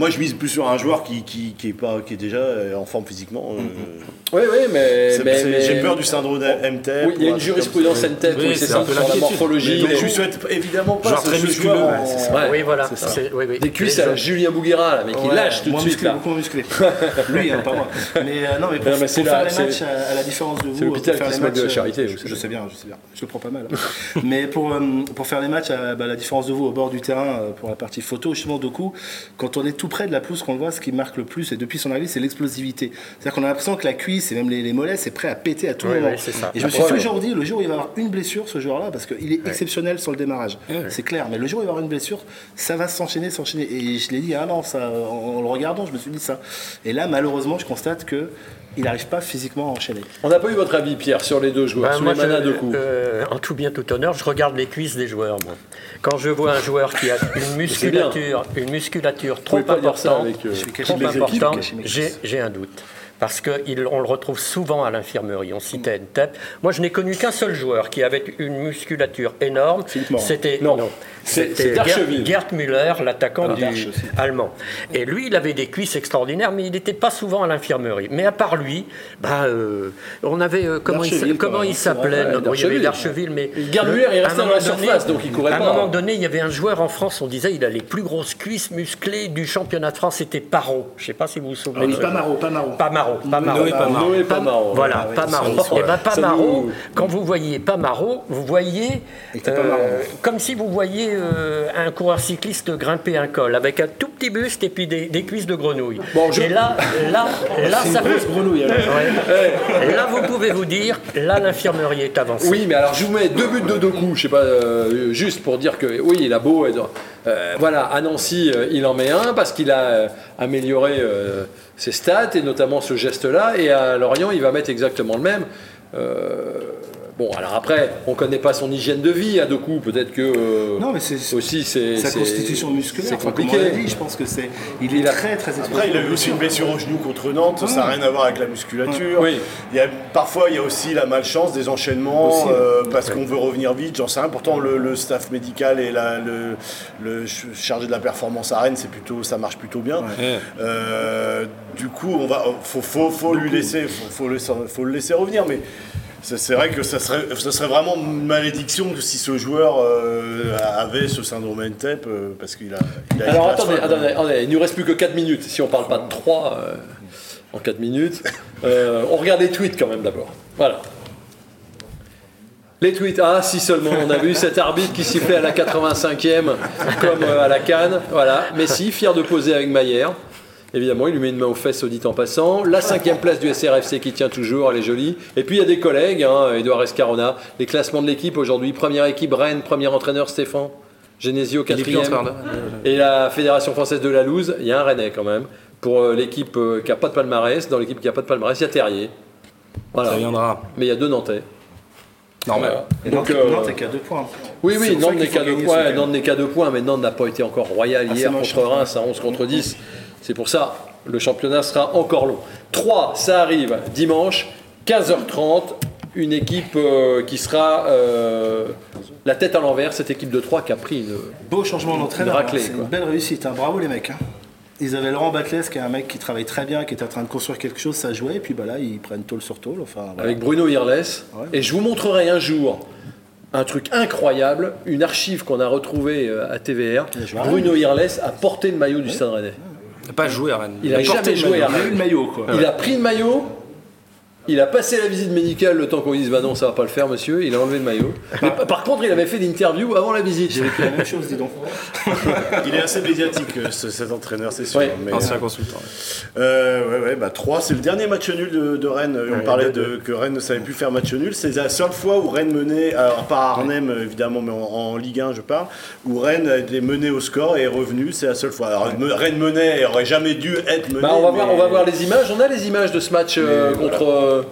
Speaker 5: Moi, je mise plus sur un joueur qui, qui, qui est pas, qui est déjà euh, en forme physiquement. euh,
Speaker 1: Oui, oui, mais. mais- mais-
Speaker 5: J'ai peur du syndrome d'MTF.
Speaker 1: Oui, il y a une jurisprudence NTEP,
Speaker 4: Oui,
Speaker 1: c'est ça,
Speaker 4: un peu
Speaker 1: sur la morphologie. Mais-
Speaker 5: je souhaite évidemment pas
Speaker 4: Genre
Speaker 5: ce-
Speaker 4: très musculeux. Ouais,
Speaker 3: oui, voilà.
Speaker 2: c'est ça.
Speaker 3: C'est- oui, oui.
Speaker 1: Des cuisses à Julien Bouguera, là, mais qui
Speaker 2: Ouais,
Speaker 1: lâche tout de suite.
Speaker 2: musclé,
Speaker 1: Là.
Speaker 2: beaucoup moins musclé. Lui, hein, pas moi. Mais euh, non, mais pour, faire les matchs, à, la différence de vous,
Speaker 1: c'est l'hôpital qui se de la charité,
Speaker 2: Je, sais bien, je sais bien. Je le prends pas mal. mais pour, faire les matchs, à bah, la différence de vous au bord du terrain, pour la partie photo, justement, Doku, quand on est tout près de la pelouse, qu'on le voit, ce qui marque le plus, et depuis son arrivée, c'est l'explosivité. C'est-à-dire qu'on a l'impression que la cuisse et même les, les mollets, c'est prêt à péter à tout
Speaker 3: Oui,
Speaker 2: moment.
Speaker 3: oui, c'est ça.
Speaker 2: Et je me suis toujours dit, le jour où il va avoir une blessure, ce joueur-là, parce qu'il est exceptionnel sur le démarrage, c'est clair, mais le jour où il va avoir une blessure, ça va s'enchaîner, s'enchaîner. Et je l'ai dit, ah non, ça, en, en le regardant, je me suis dit ça. Et là, malheureusement, je constate que il n'arrive pas physiquement à enchaîner.
Speaker 1: On n'a pas eu votre avis, Pierre, sur les deux joueurs,
Speaker 3: Ben,
Speaker 1: sur
Speaker 3: moi,
Speaker 1: les
Speaker 3: je-
Speaker 1: Doku.
Speaker 3: euh, en tout bien, tout honneur, je regarde les cuisses des joueurs. Moi. Quand je vois un joueur qui a une musculature, une musculature trop importante,
Speaker 1: avec, euh,
Speaker 3: trop importante, j'ai un doute. Parce qu'on le retrouve souvent à l'infirmerie. On citait Entep. Moi, je n'ai connu qu'un seul joueur qui avait une musculature énorme. C'était
Speaker 1: Non.
Speaker 3: C'était. Gerd, Gerd Müller, l'attaquant
Speaker 2: Ah,
Speaker 3: du allemand. Et lui, il avait des cuisses extraordinaires, mais il n'était pas souvent à l'infirmerie. Mais à part lui, bah, euh, on avait euh, comment il, comment il
Speaker 2: même,
Speaker 3: s'appelait?
Speaker 1: Darcheville.
Speaker 3: Mais
Speaker 1: Gerd Müller, il
Speaker 3: à
Speaker 1: restait dans
Speaker 3: moment
Speaker 1: la surface, donc il courait
Speaker 3: À
Speaker 1: pas.
Speaker 3: un moment donné, il y avait un joueur en France, on disait, il a les plus grosses cuisses musclées du championnat de France. C'était Parot. Je ne sais pas si vous vous souvenez.
Speaker 2: Oui,
Speaker 3: de-
Speaker 2: pas Maro, pas
Speaker 3: pas Marot, pas Marot.
Speaker 4: Noé Pamaro.
Speaker 1: Noé Pamaro.
Speaker 3: Voilà,
Speaker 2: oui,
Speaker 3: Pamaro. Et ben
Speaker 1: Ça
Speaker 3: Pamaro, quand vous voyez Pamaro, vous voyez
Speaker 2: pas marrant.
Speaker 3: comme si vous voyez euh, un coureur cycliste grimper un col avec un tout petit buste et puis des, des cuisses de grenouille.
Speaker 1: Bon, je-
Speaker 3: Et là, là, là,
Speaker 2: C'est une
Speaker 3: ça
Speaker 2: grosse grenouille.
Speaker 3: Ouais. Et là, vous pouvez vous dire, là, l'infirmerie est avancée.
Speaker 1: Oui, mais alors je vous mets deux buts de deux coups, je sais pas, euh, juste pour dire que oui, il a beau être. euh, voilà, à Nancy, euh, il en met un parce qu'il a euh, amélioré euh, ses stats et notamment ce geste-là. Et à Lorient, il va mettre exactement le même. Euh, bon, alors après, on connaît pas son hygiène de vie à deux coups. Peut-être que euh,
Speaker 2: Non, mais c'est
Speaker 1: aussi c'est
Speaker 2: sa constitution musculaire.
Speaker 1: C'est
Speaker 2: Enfin, comme
Speaker 1: compliqué.
Speaker 2: on l'a dit, je pense que c'est. Il est
Speaker 1: Il a-
Speaker 2: très très.
Speaker 5: Après, il a eu aussi une blessure au genou contre Nantes, ça n'a rien à voir avec la musculature.
Speaker 1: Oui.
Speaker 5: Il y a, parfois, il y a aussi la malchance des enchaînements,
Speaker 2: Aussi,
Speaker 5: euh, parce qu'on veut revenir vite, j'en sais rien. Pourtant, le, le staff médical et la- le, le ch- chargé de la performance à Rennes, c'est plutôt, ça marche plutôt bien. Euh, du coup, on va, faut, faut, faut lui laisser, faut, faut le, faut le laisser revenir, mais. C'est vrai que ça serait, ça serait vraiment une malédiction que si ce joueur euh, avait ce syndrome NTEP, euh, parce qu'il a, il a
Speaker 1: Alors attendez, attendez, attendez, il nous reste plus que 4 minutes. Si on parle pas de 3 en 4 minutes, Euh, on regarde les tweets quand même d'abord. Voilà. Les tweets, ah si seulement on a vu cet arbitre qui sifflait à la 85e comme euh, à la Cannes, voilà. Messi, fier de poser avec Maillère. Évidemment, il lui met une main aux fesses, au dit en passant. La cinquième place du SRFC qui tient toujours, elle est jolie. Et puis il y a des collègues, hein, Edouard Escarona, les classements de l'équipe aujourd'hui. Première équipe Rennes, premier entraîneur Stéphane. Genesio, quatrième. Et la Fédération française de la loose, il y a un Rennais quand même. Pour euh, l'équipe euh, qui n'a pas de palmarès, dans l'équipe qui n'a pas de palmarès, il y a Terrier. Voilà.
Speaker 4: Ça viendra.
Speaker 1: Mais il y a deux Nantais.
Speaker 4: Normal.
Speaker 1: Voilà.
Speaker 2: Et
Speaker 1: Donc,
Speaker 2: Nantes,
Speaker 1: euh,
Speaker 2: Nantes est qu'à deux points.
Speaker 1: oui, oui, Nantes n'est qu'à deux points. Nantes n'est qu'à deux points, mais Nantes n'a pas été encore royal
Speaker 2: Ah,
Speaker 1: hier contre
Speaker 2: hein.
Speaker 1: Reims à 11 contre 10. C'est pour ça, le championnat sera encore long. 3, ça arrive dimanche, 15h30. Une équipe euh, qui sera euh, la tête à l'envers, cette équipe de 3 qui a pris une.
Speaker 2: Beau changement d'entraîneur, hein, c'est une belle réussite. hein. Bravo les mecs. hein. Ils avaient Laurent Batles, qui est un mec qui travaille très bien, qui est en train de construire quelque chose, ça jouait, et puis bah là, ils prennent tôle sur tôle. Enfin, voilà.
Speaker 1: avec Bruno Irles.
Speaker 2: Ouais.
Speaker 1: Et je vous montrerai un jour un truc incroyable, une archive qu'on a retrouvée euh, à TVR. Bruno Irles a porté le maillot du Stade Rennais.
Speaker 4: Il n'a pas joué à Rennes.
Speaker 1: Il a jamais joué à
Speaker 2: Il a eu le maillot, quoi.
Speaker 1: Il a pris le maillot. Il a passé la visite médicale le temps qu'on dise bah non ça va pas le faire monsieur, il a enlevé le maillot. Mais par- par contre il avait fait l'interview avant la visite.
Speaker 2: J'ai vécu la même chose, dis donc.
Speaker 5: Il est assez médiatique, euh, ce- cet entraîneur, c'est sûr.
Speaker 1: Ouais.
Speaker 5: mais,
Speaker 4: Ancien
Speaker 5: euh,
Speaker 4: consultant.
Speaker 5: Euh, ouais, ouais, bah 3, c'est le dernier match nul de, de Rennes. On parlait de, que Rennes ne savait plus faire match nul. C'est la seule fois où Rennes menait, alors pas à Arnhem évidemment, mais en, en Ligue 1 je parle, où Rennes est mené au score et est revenu. C'est la seule fois. Alors, me- Rennes menait et aurait jamais dû être mené.
Speaker 1: Bah, on, va voir,
Speaker 5: mais-
Speaker 1: on va voir les images. On a les images de ce match euh, contre euh, euh,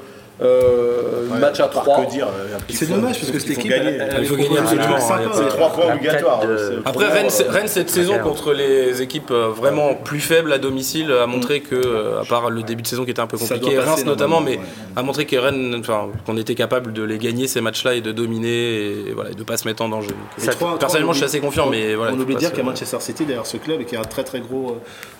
Speaker 5: Ouais,
Speaker 1: match à
Speaker 5: par
Speaker 1: 3.
Speaker 5: Que dire euh,
Speaker 2: C'est
Speaker 5: faut-
Speaker 2: dommage parce que cette
Speaker 5: faut
Speaker 2: équipe,
Speaker 5: gagner.
Speaker 2: elle- elle-
Speaker 4: Il faut
Speaker 2: elle-
Speaker 4: gagner absolument, hein, y
Speaker 5: C'est trois points
Speaker 3: La
Speaker 5: obligatoires.
Speaker 3: de-
Speaker 4: Après, Rennes,
Speaker 5: euh,
Speaker 4: Rennes, cette saison,
Speaker 3: clair.
Speaker 4: contre les équipes euh, vraiment plus faibles à domicile, a montré que, euh, à part le début de saison qui était un peu
Speaker 2: Ça
Speaker 4: compliqué, Reims notamment, mais
Speaker 2: normalement,
Speaker 4: a montré que Rennes, enfin, qu'on était capable de les gagner ces matchs-là et de dominer et voilà, et de pas se mettre en danger. Donc,
Speaker 2: Et trois-
Speaker 4: personnellement,
Speaker 2: trois,
Speaker 4: je suis
Speaker 2: on
Speaker 4: assez confiant,
Speaker 2: oublie-
Speaker 4: mais voilà.
Speaker 2: On
Speaker 4: faut
Speaker 2: oublie de dire qu'à Manchester City, d'ailleurs, ce club, qui a un très très gros euh,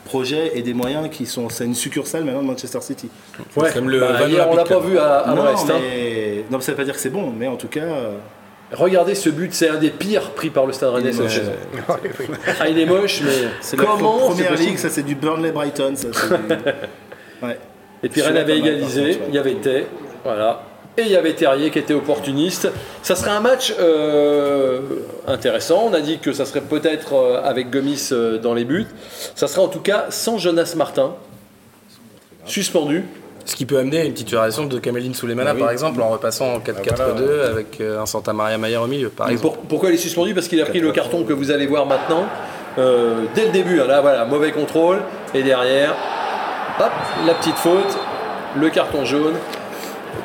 Speaker 2: projet et des moyens qui sont. C'est une succursale maintenant de Manchester City.
Speaker 1: Ouais.
Speaker 4: Comme le
Speaker 1: Bah, on l'a pas vu à, à
Speaker 2: non,
Speaker 1: Brest. hein.
Speaker 2: mais... non, mais ça veut pas dire que c'est bon, mais en tout cas. euh,
Speaker 1: Regardez ce but, c'est un des pires pris par le Stade Rennais cette saison. Ah, il est moche, mais
Speaker 2: C'est
Speaker 1: comment
Speaker 2: première ligue, ça c'est du Burnley Brighton. Ça, c'est du- ouais.
Speaker 1: Et puis Rennes avait égalisé,
Speaker 2: contre, ouais.
Speaker 1: il y avait Tay, voilà. Et il y avait Terrier qui était opportuniste. Ça serait un match euh, intéressant. On a dit que ça serait peut-être euh, avec Gomis euh, dans les buts. Ça sera en tout cas sans Jonas Martin, suspendu.
Speaker 4: Ce qui peut amener à une titularisation de Kameline Souleymana,
Speaker 1: Ah oui.
Speaker 4: par exemple, en repassant en 4-4-2 avec euh, un Santa Maria Mayer au milieu, par exemple.
Speaker 1: pour- pourquoi il est suspendu Parce qu'il a pris le carton que vous allez voir maintenant. euh, dès le début, hein. là voilà, mauvais contrôle. Et derrière, hop, la petite faute, le carton jaune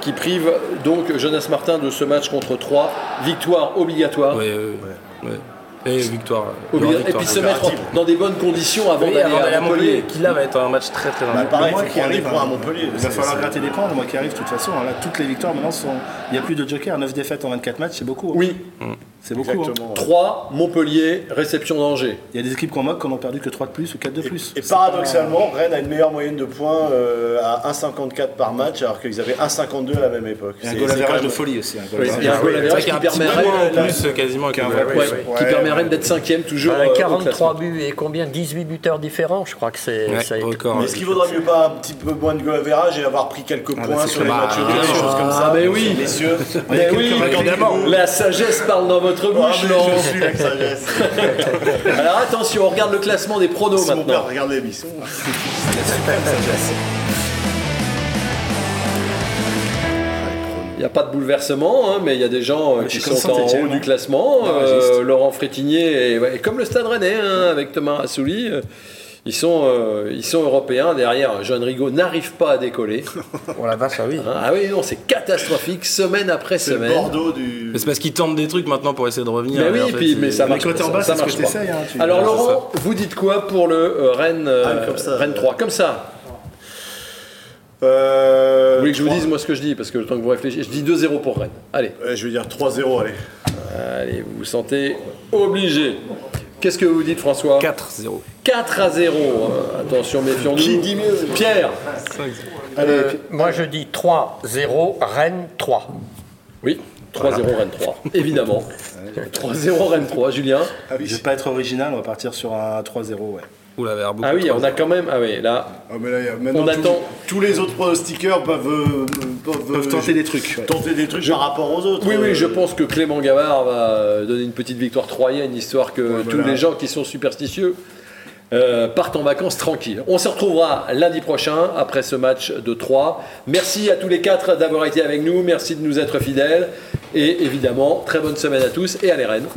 Speaker 1: qui prive donc Jonas Martin de ce match contre 3. Victoire obligatoire.
Speaker 4: Ouais, ouais, ouais. Et victoire. Y aura
Speaker 1: Et
Speaker 4: victoire.
Speaker 1: puis se mettre dans des bonnes conditions avant
Speaker 4: Oui,
Speaker 1: d'aller
Speaker 4: d'aller
Speaker 1: à Montpellier.
Speaker 4: Qui là va être un match très très
Speaker 5: Bah,
Speaker 4: important.
Speaker 5: pareil, il
Speaker 2: Moi qui arrive,
Speaker 5: points à. Montpellier.
Speaker 2: Il va falloir gratter des points, le mois qui arrive de toute façon. Là, toutes les victoires maintenant sont. Il n'y a plus de joker, 9 défaites en 24 matchs, c'est beaucoup. hein. C'est beaucoup. hein.
Speaker 5: Exactement.
Speaker 1: 3, Montpellier, réception d'Angers.
Speaker 2: Il y a des équipes qu'on moque qui n'ont perdu que 3 de plus ou 4 de plus.
Speaker 5: Et paradoxalement, Rennes a une meilleure moyenne de points euh, à 1,54 par match, alors qu'ils avaient 1,52 à la même époque.
Speaker 2: pas- Et un
Speaker 5: C'est-
Speaker 2: goal de folie aussi. un goal
Speaker 1: il y a un goal qui
Speaker 4: y a un
Speaker 1: permet à Rennes-
Speaker 4: plus quasiment
Speaker 2: Qu'un vrai
Speaker 1: qui
Speaker 5: ouais,
Speaker 1: permet à
Speaker 5: ouais.
Speaker 1: Rennes d'être cinquième toujours.
Speaker 3: Bah,
Speaker 1: euh, au
Speaker 3: 43
Speaker 1: classement.
Speaker 3: buts et combien? 18 buteurs différents, je crois que c'est a.
Speaker 5: Mais est-ce qu'il vaudrait mieux pas un petit peu moins de goal average et avoir pris quelques
Speaker 2: bah,
Speaker 5: points sur les matchs des choses comme ça
Speaker 1: Ah, mais oui.
Speaker 5: messieurs
Speaker 1: Mais oui,
Speaker 5: évidemment.
Speaker 1: La sagesse parle dans votre
Speaker 5: Ah,
Speaker 1: bouche, non
Speaker 5: je suis avec sagesse.
Speaker 1: Alors attention, on regarde le classement des pronos
Speaker 5: Si mon
Speaker 1: maintenant.
Speaker 5: père regarde l'émission.
Speaker 1: Il n'y a pas de bouleversement, hein, mais il y a des gens euh, qui sont en haut du
Speaker 2: hein.
Speaker 1: classement. Euh. Laurent Frétinier et, ouais, et comme le Stade Rennais hein, avec Thomas Assouli. euh, ils sont, euh, ils sont européens. Derrière, John Rigaud n'arrive pas à décoller.
Speaker 3: Oh la vache, ah oui.
Speaker 1: Hein, ah oui, non, c'est catastrophique, semaine après
Speaker 5: C'est le
Speaker 1: semaine.
Speaker 5: Bordeaux du.
Speaker 4: Mais C'est parce qu'ils tentent des trucs maintenant pour essayer de revenir.
Speaker 1: Mais oui,
Speaker 4: en
Speaker 1: et
Speaker 4: fait,
Speaker 1: puis, mais ça
Speaker 2: Mais
Speaker 1: marche
Speaker 2: côté
Speaker 1: pas,
Speaker 2: en bas,
Speaker 1: ça marche pas.
Speaker 2: hein, tu-
Speaker 1: Alors
Speaker 2: c'est
Speaker 1: Laurent, vous dites quoi pour le euh, Rennes, euh,
Speaker 5: Ah, comme ça,
Speaker 1: Rennes
Speaker 5: euh,
Speaker 1: 3 Comme ça.
Speaker 5: Euh,
Speaker 1: Vous voulez que je vous dise moi ce que je dis? Parce que le temps que vous réfléchissez, je dis 2-0 pour Rennes. Allez,
Speaker 5: Je vais dire 3-0, allez.
Speaker 1: allez, vous vous sentez obligé. Qu'est-ce que vous dites François
Speaker 4: 4-0.
Speaker 1: 4 à 0. Euh, attention, méfions-nous. Qui dit mieux Pierre
Speaker 2: Allez,
Speaker 3: Euh, moi je dis 3-0, Rennes 3.
Speaker 1: Oui, 3-0 Rennes 3, évidemment. 3-0 Rennes 3, Julien
Speaker 2: je vais pas être original, on va partir sur un 3-0. Ouais.
Speaker 4: Ouh beaucoup.
Speaker 1: Ah oui, on a quand même. Ah oui, là.
Speaker 5: Ah, mais là,
Speaker 1: On
Speaker 5: tous-
Speaker 1: attend.
Speaker 5: Tous les autres pronostiqueurs peuvent, euh, peuvent,
Speaker 2: Peuvent
Speaker 5: euh,
Speaker 2: tenter des trucs. ouais.
Speaker 5: tenter des trucs par rapport aux autres.
Speaker 1: Oui, oui,
Speaker 5: Euh,
Speaker 1: je pense que Clément Gavard va euh, donner une petite victoire troyenne, histoire que tous
Speaker 5: voilà.
Speaker 1: les gens qui sont superstitieux euh, partent en vacances tranquilles. On se retrouvera lundi prochain après ce match de 3. Merci à tous les quatre d'avoir été avec nous, merci de nous être fidèles. Et évidemment, très bonne semaine à tous et à les Rennes.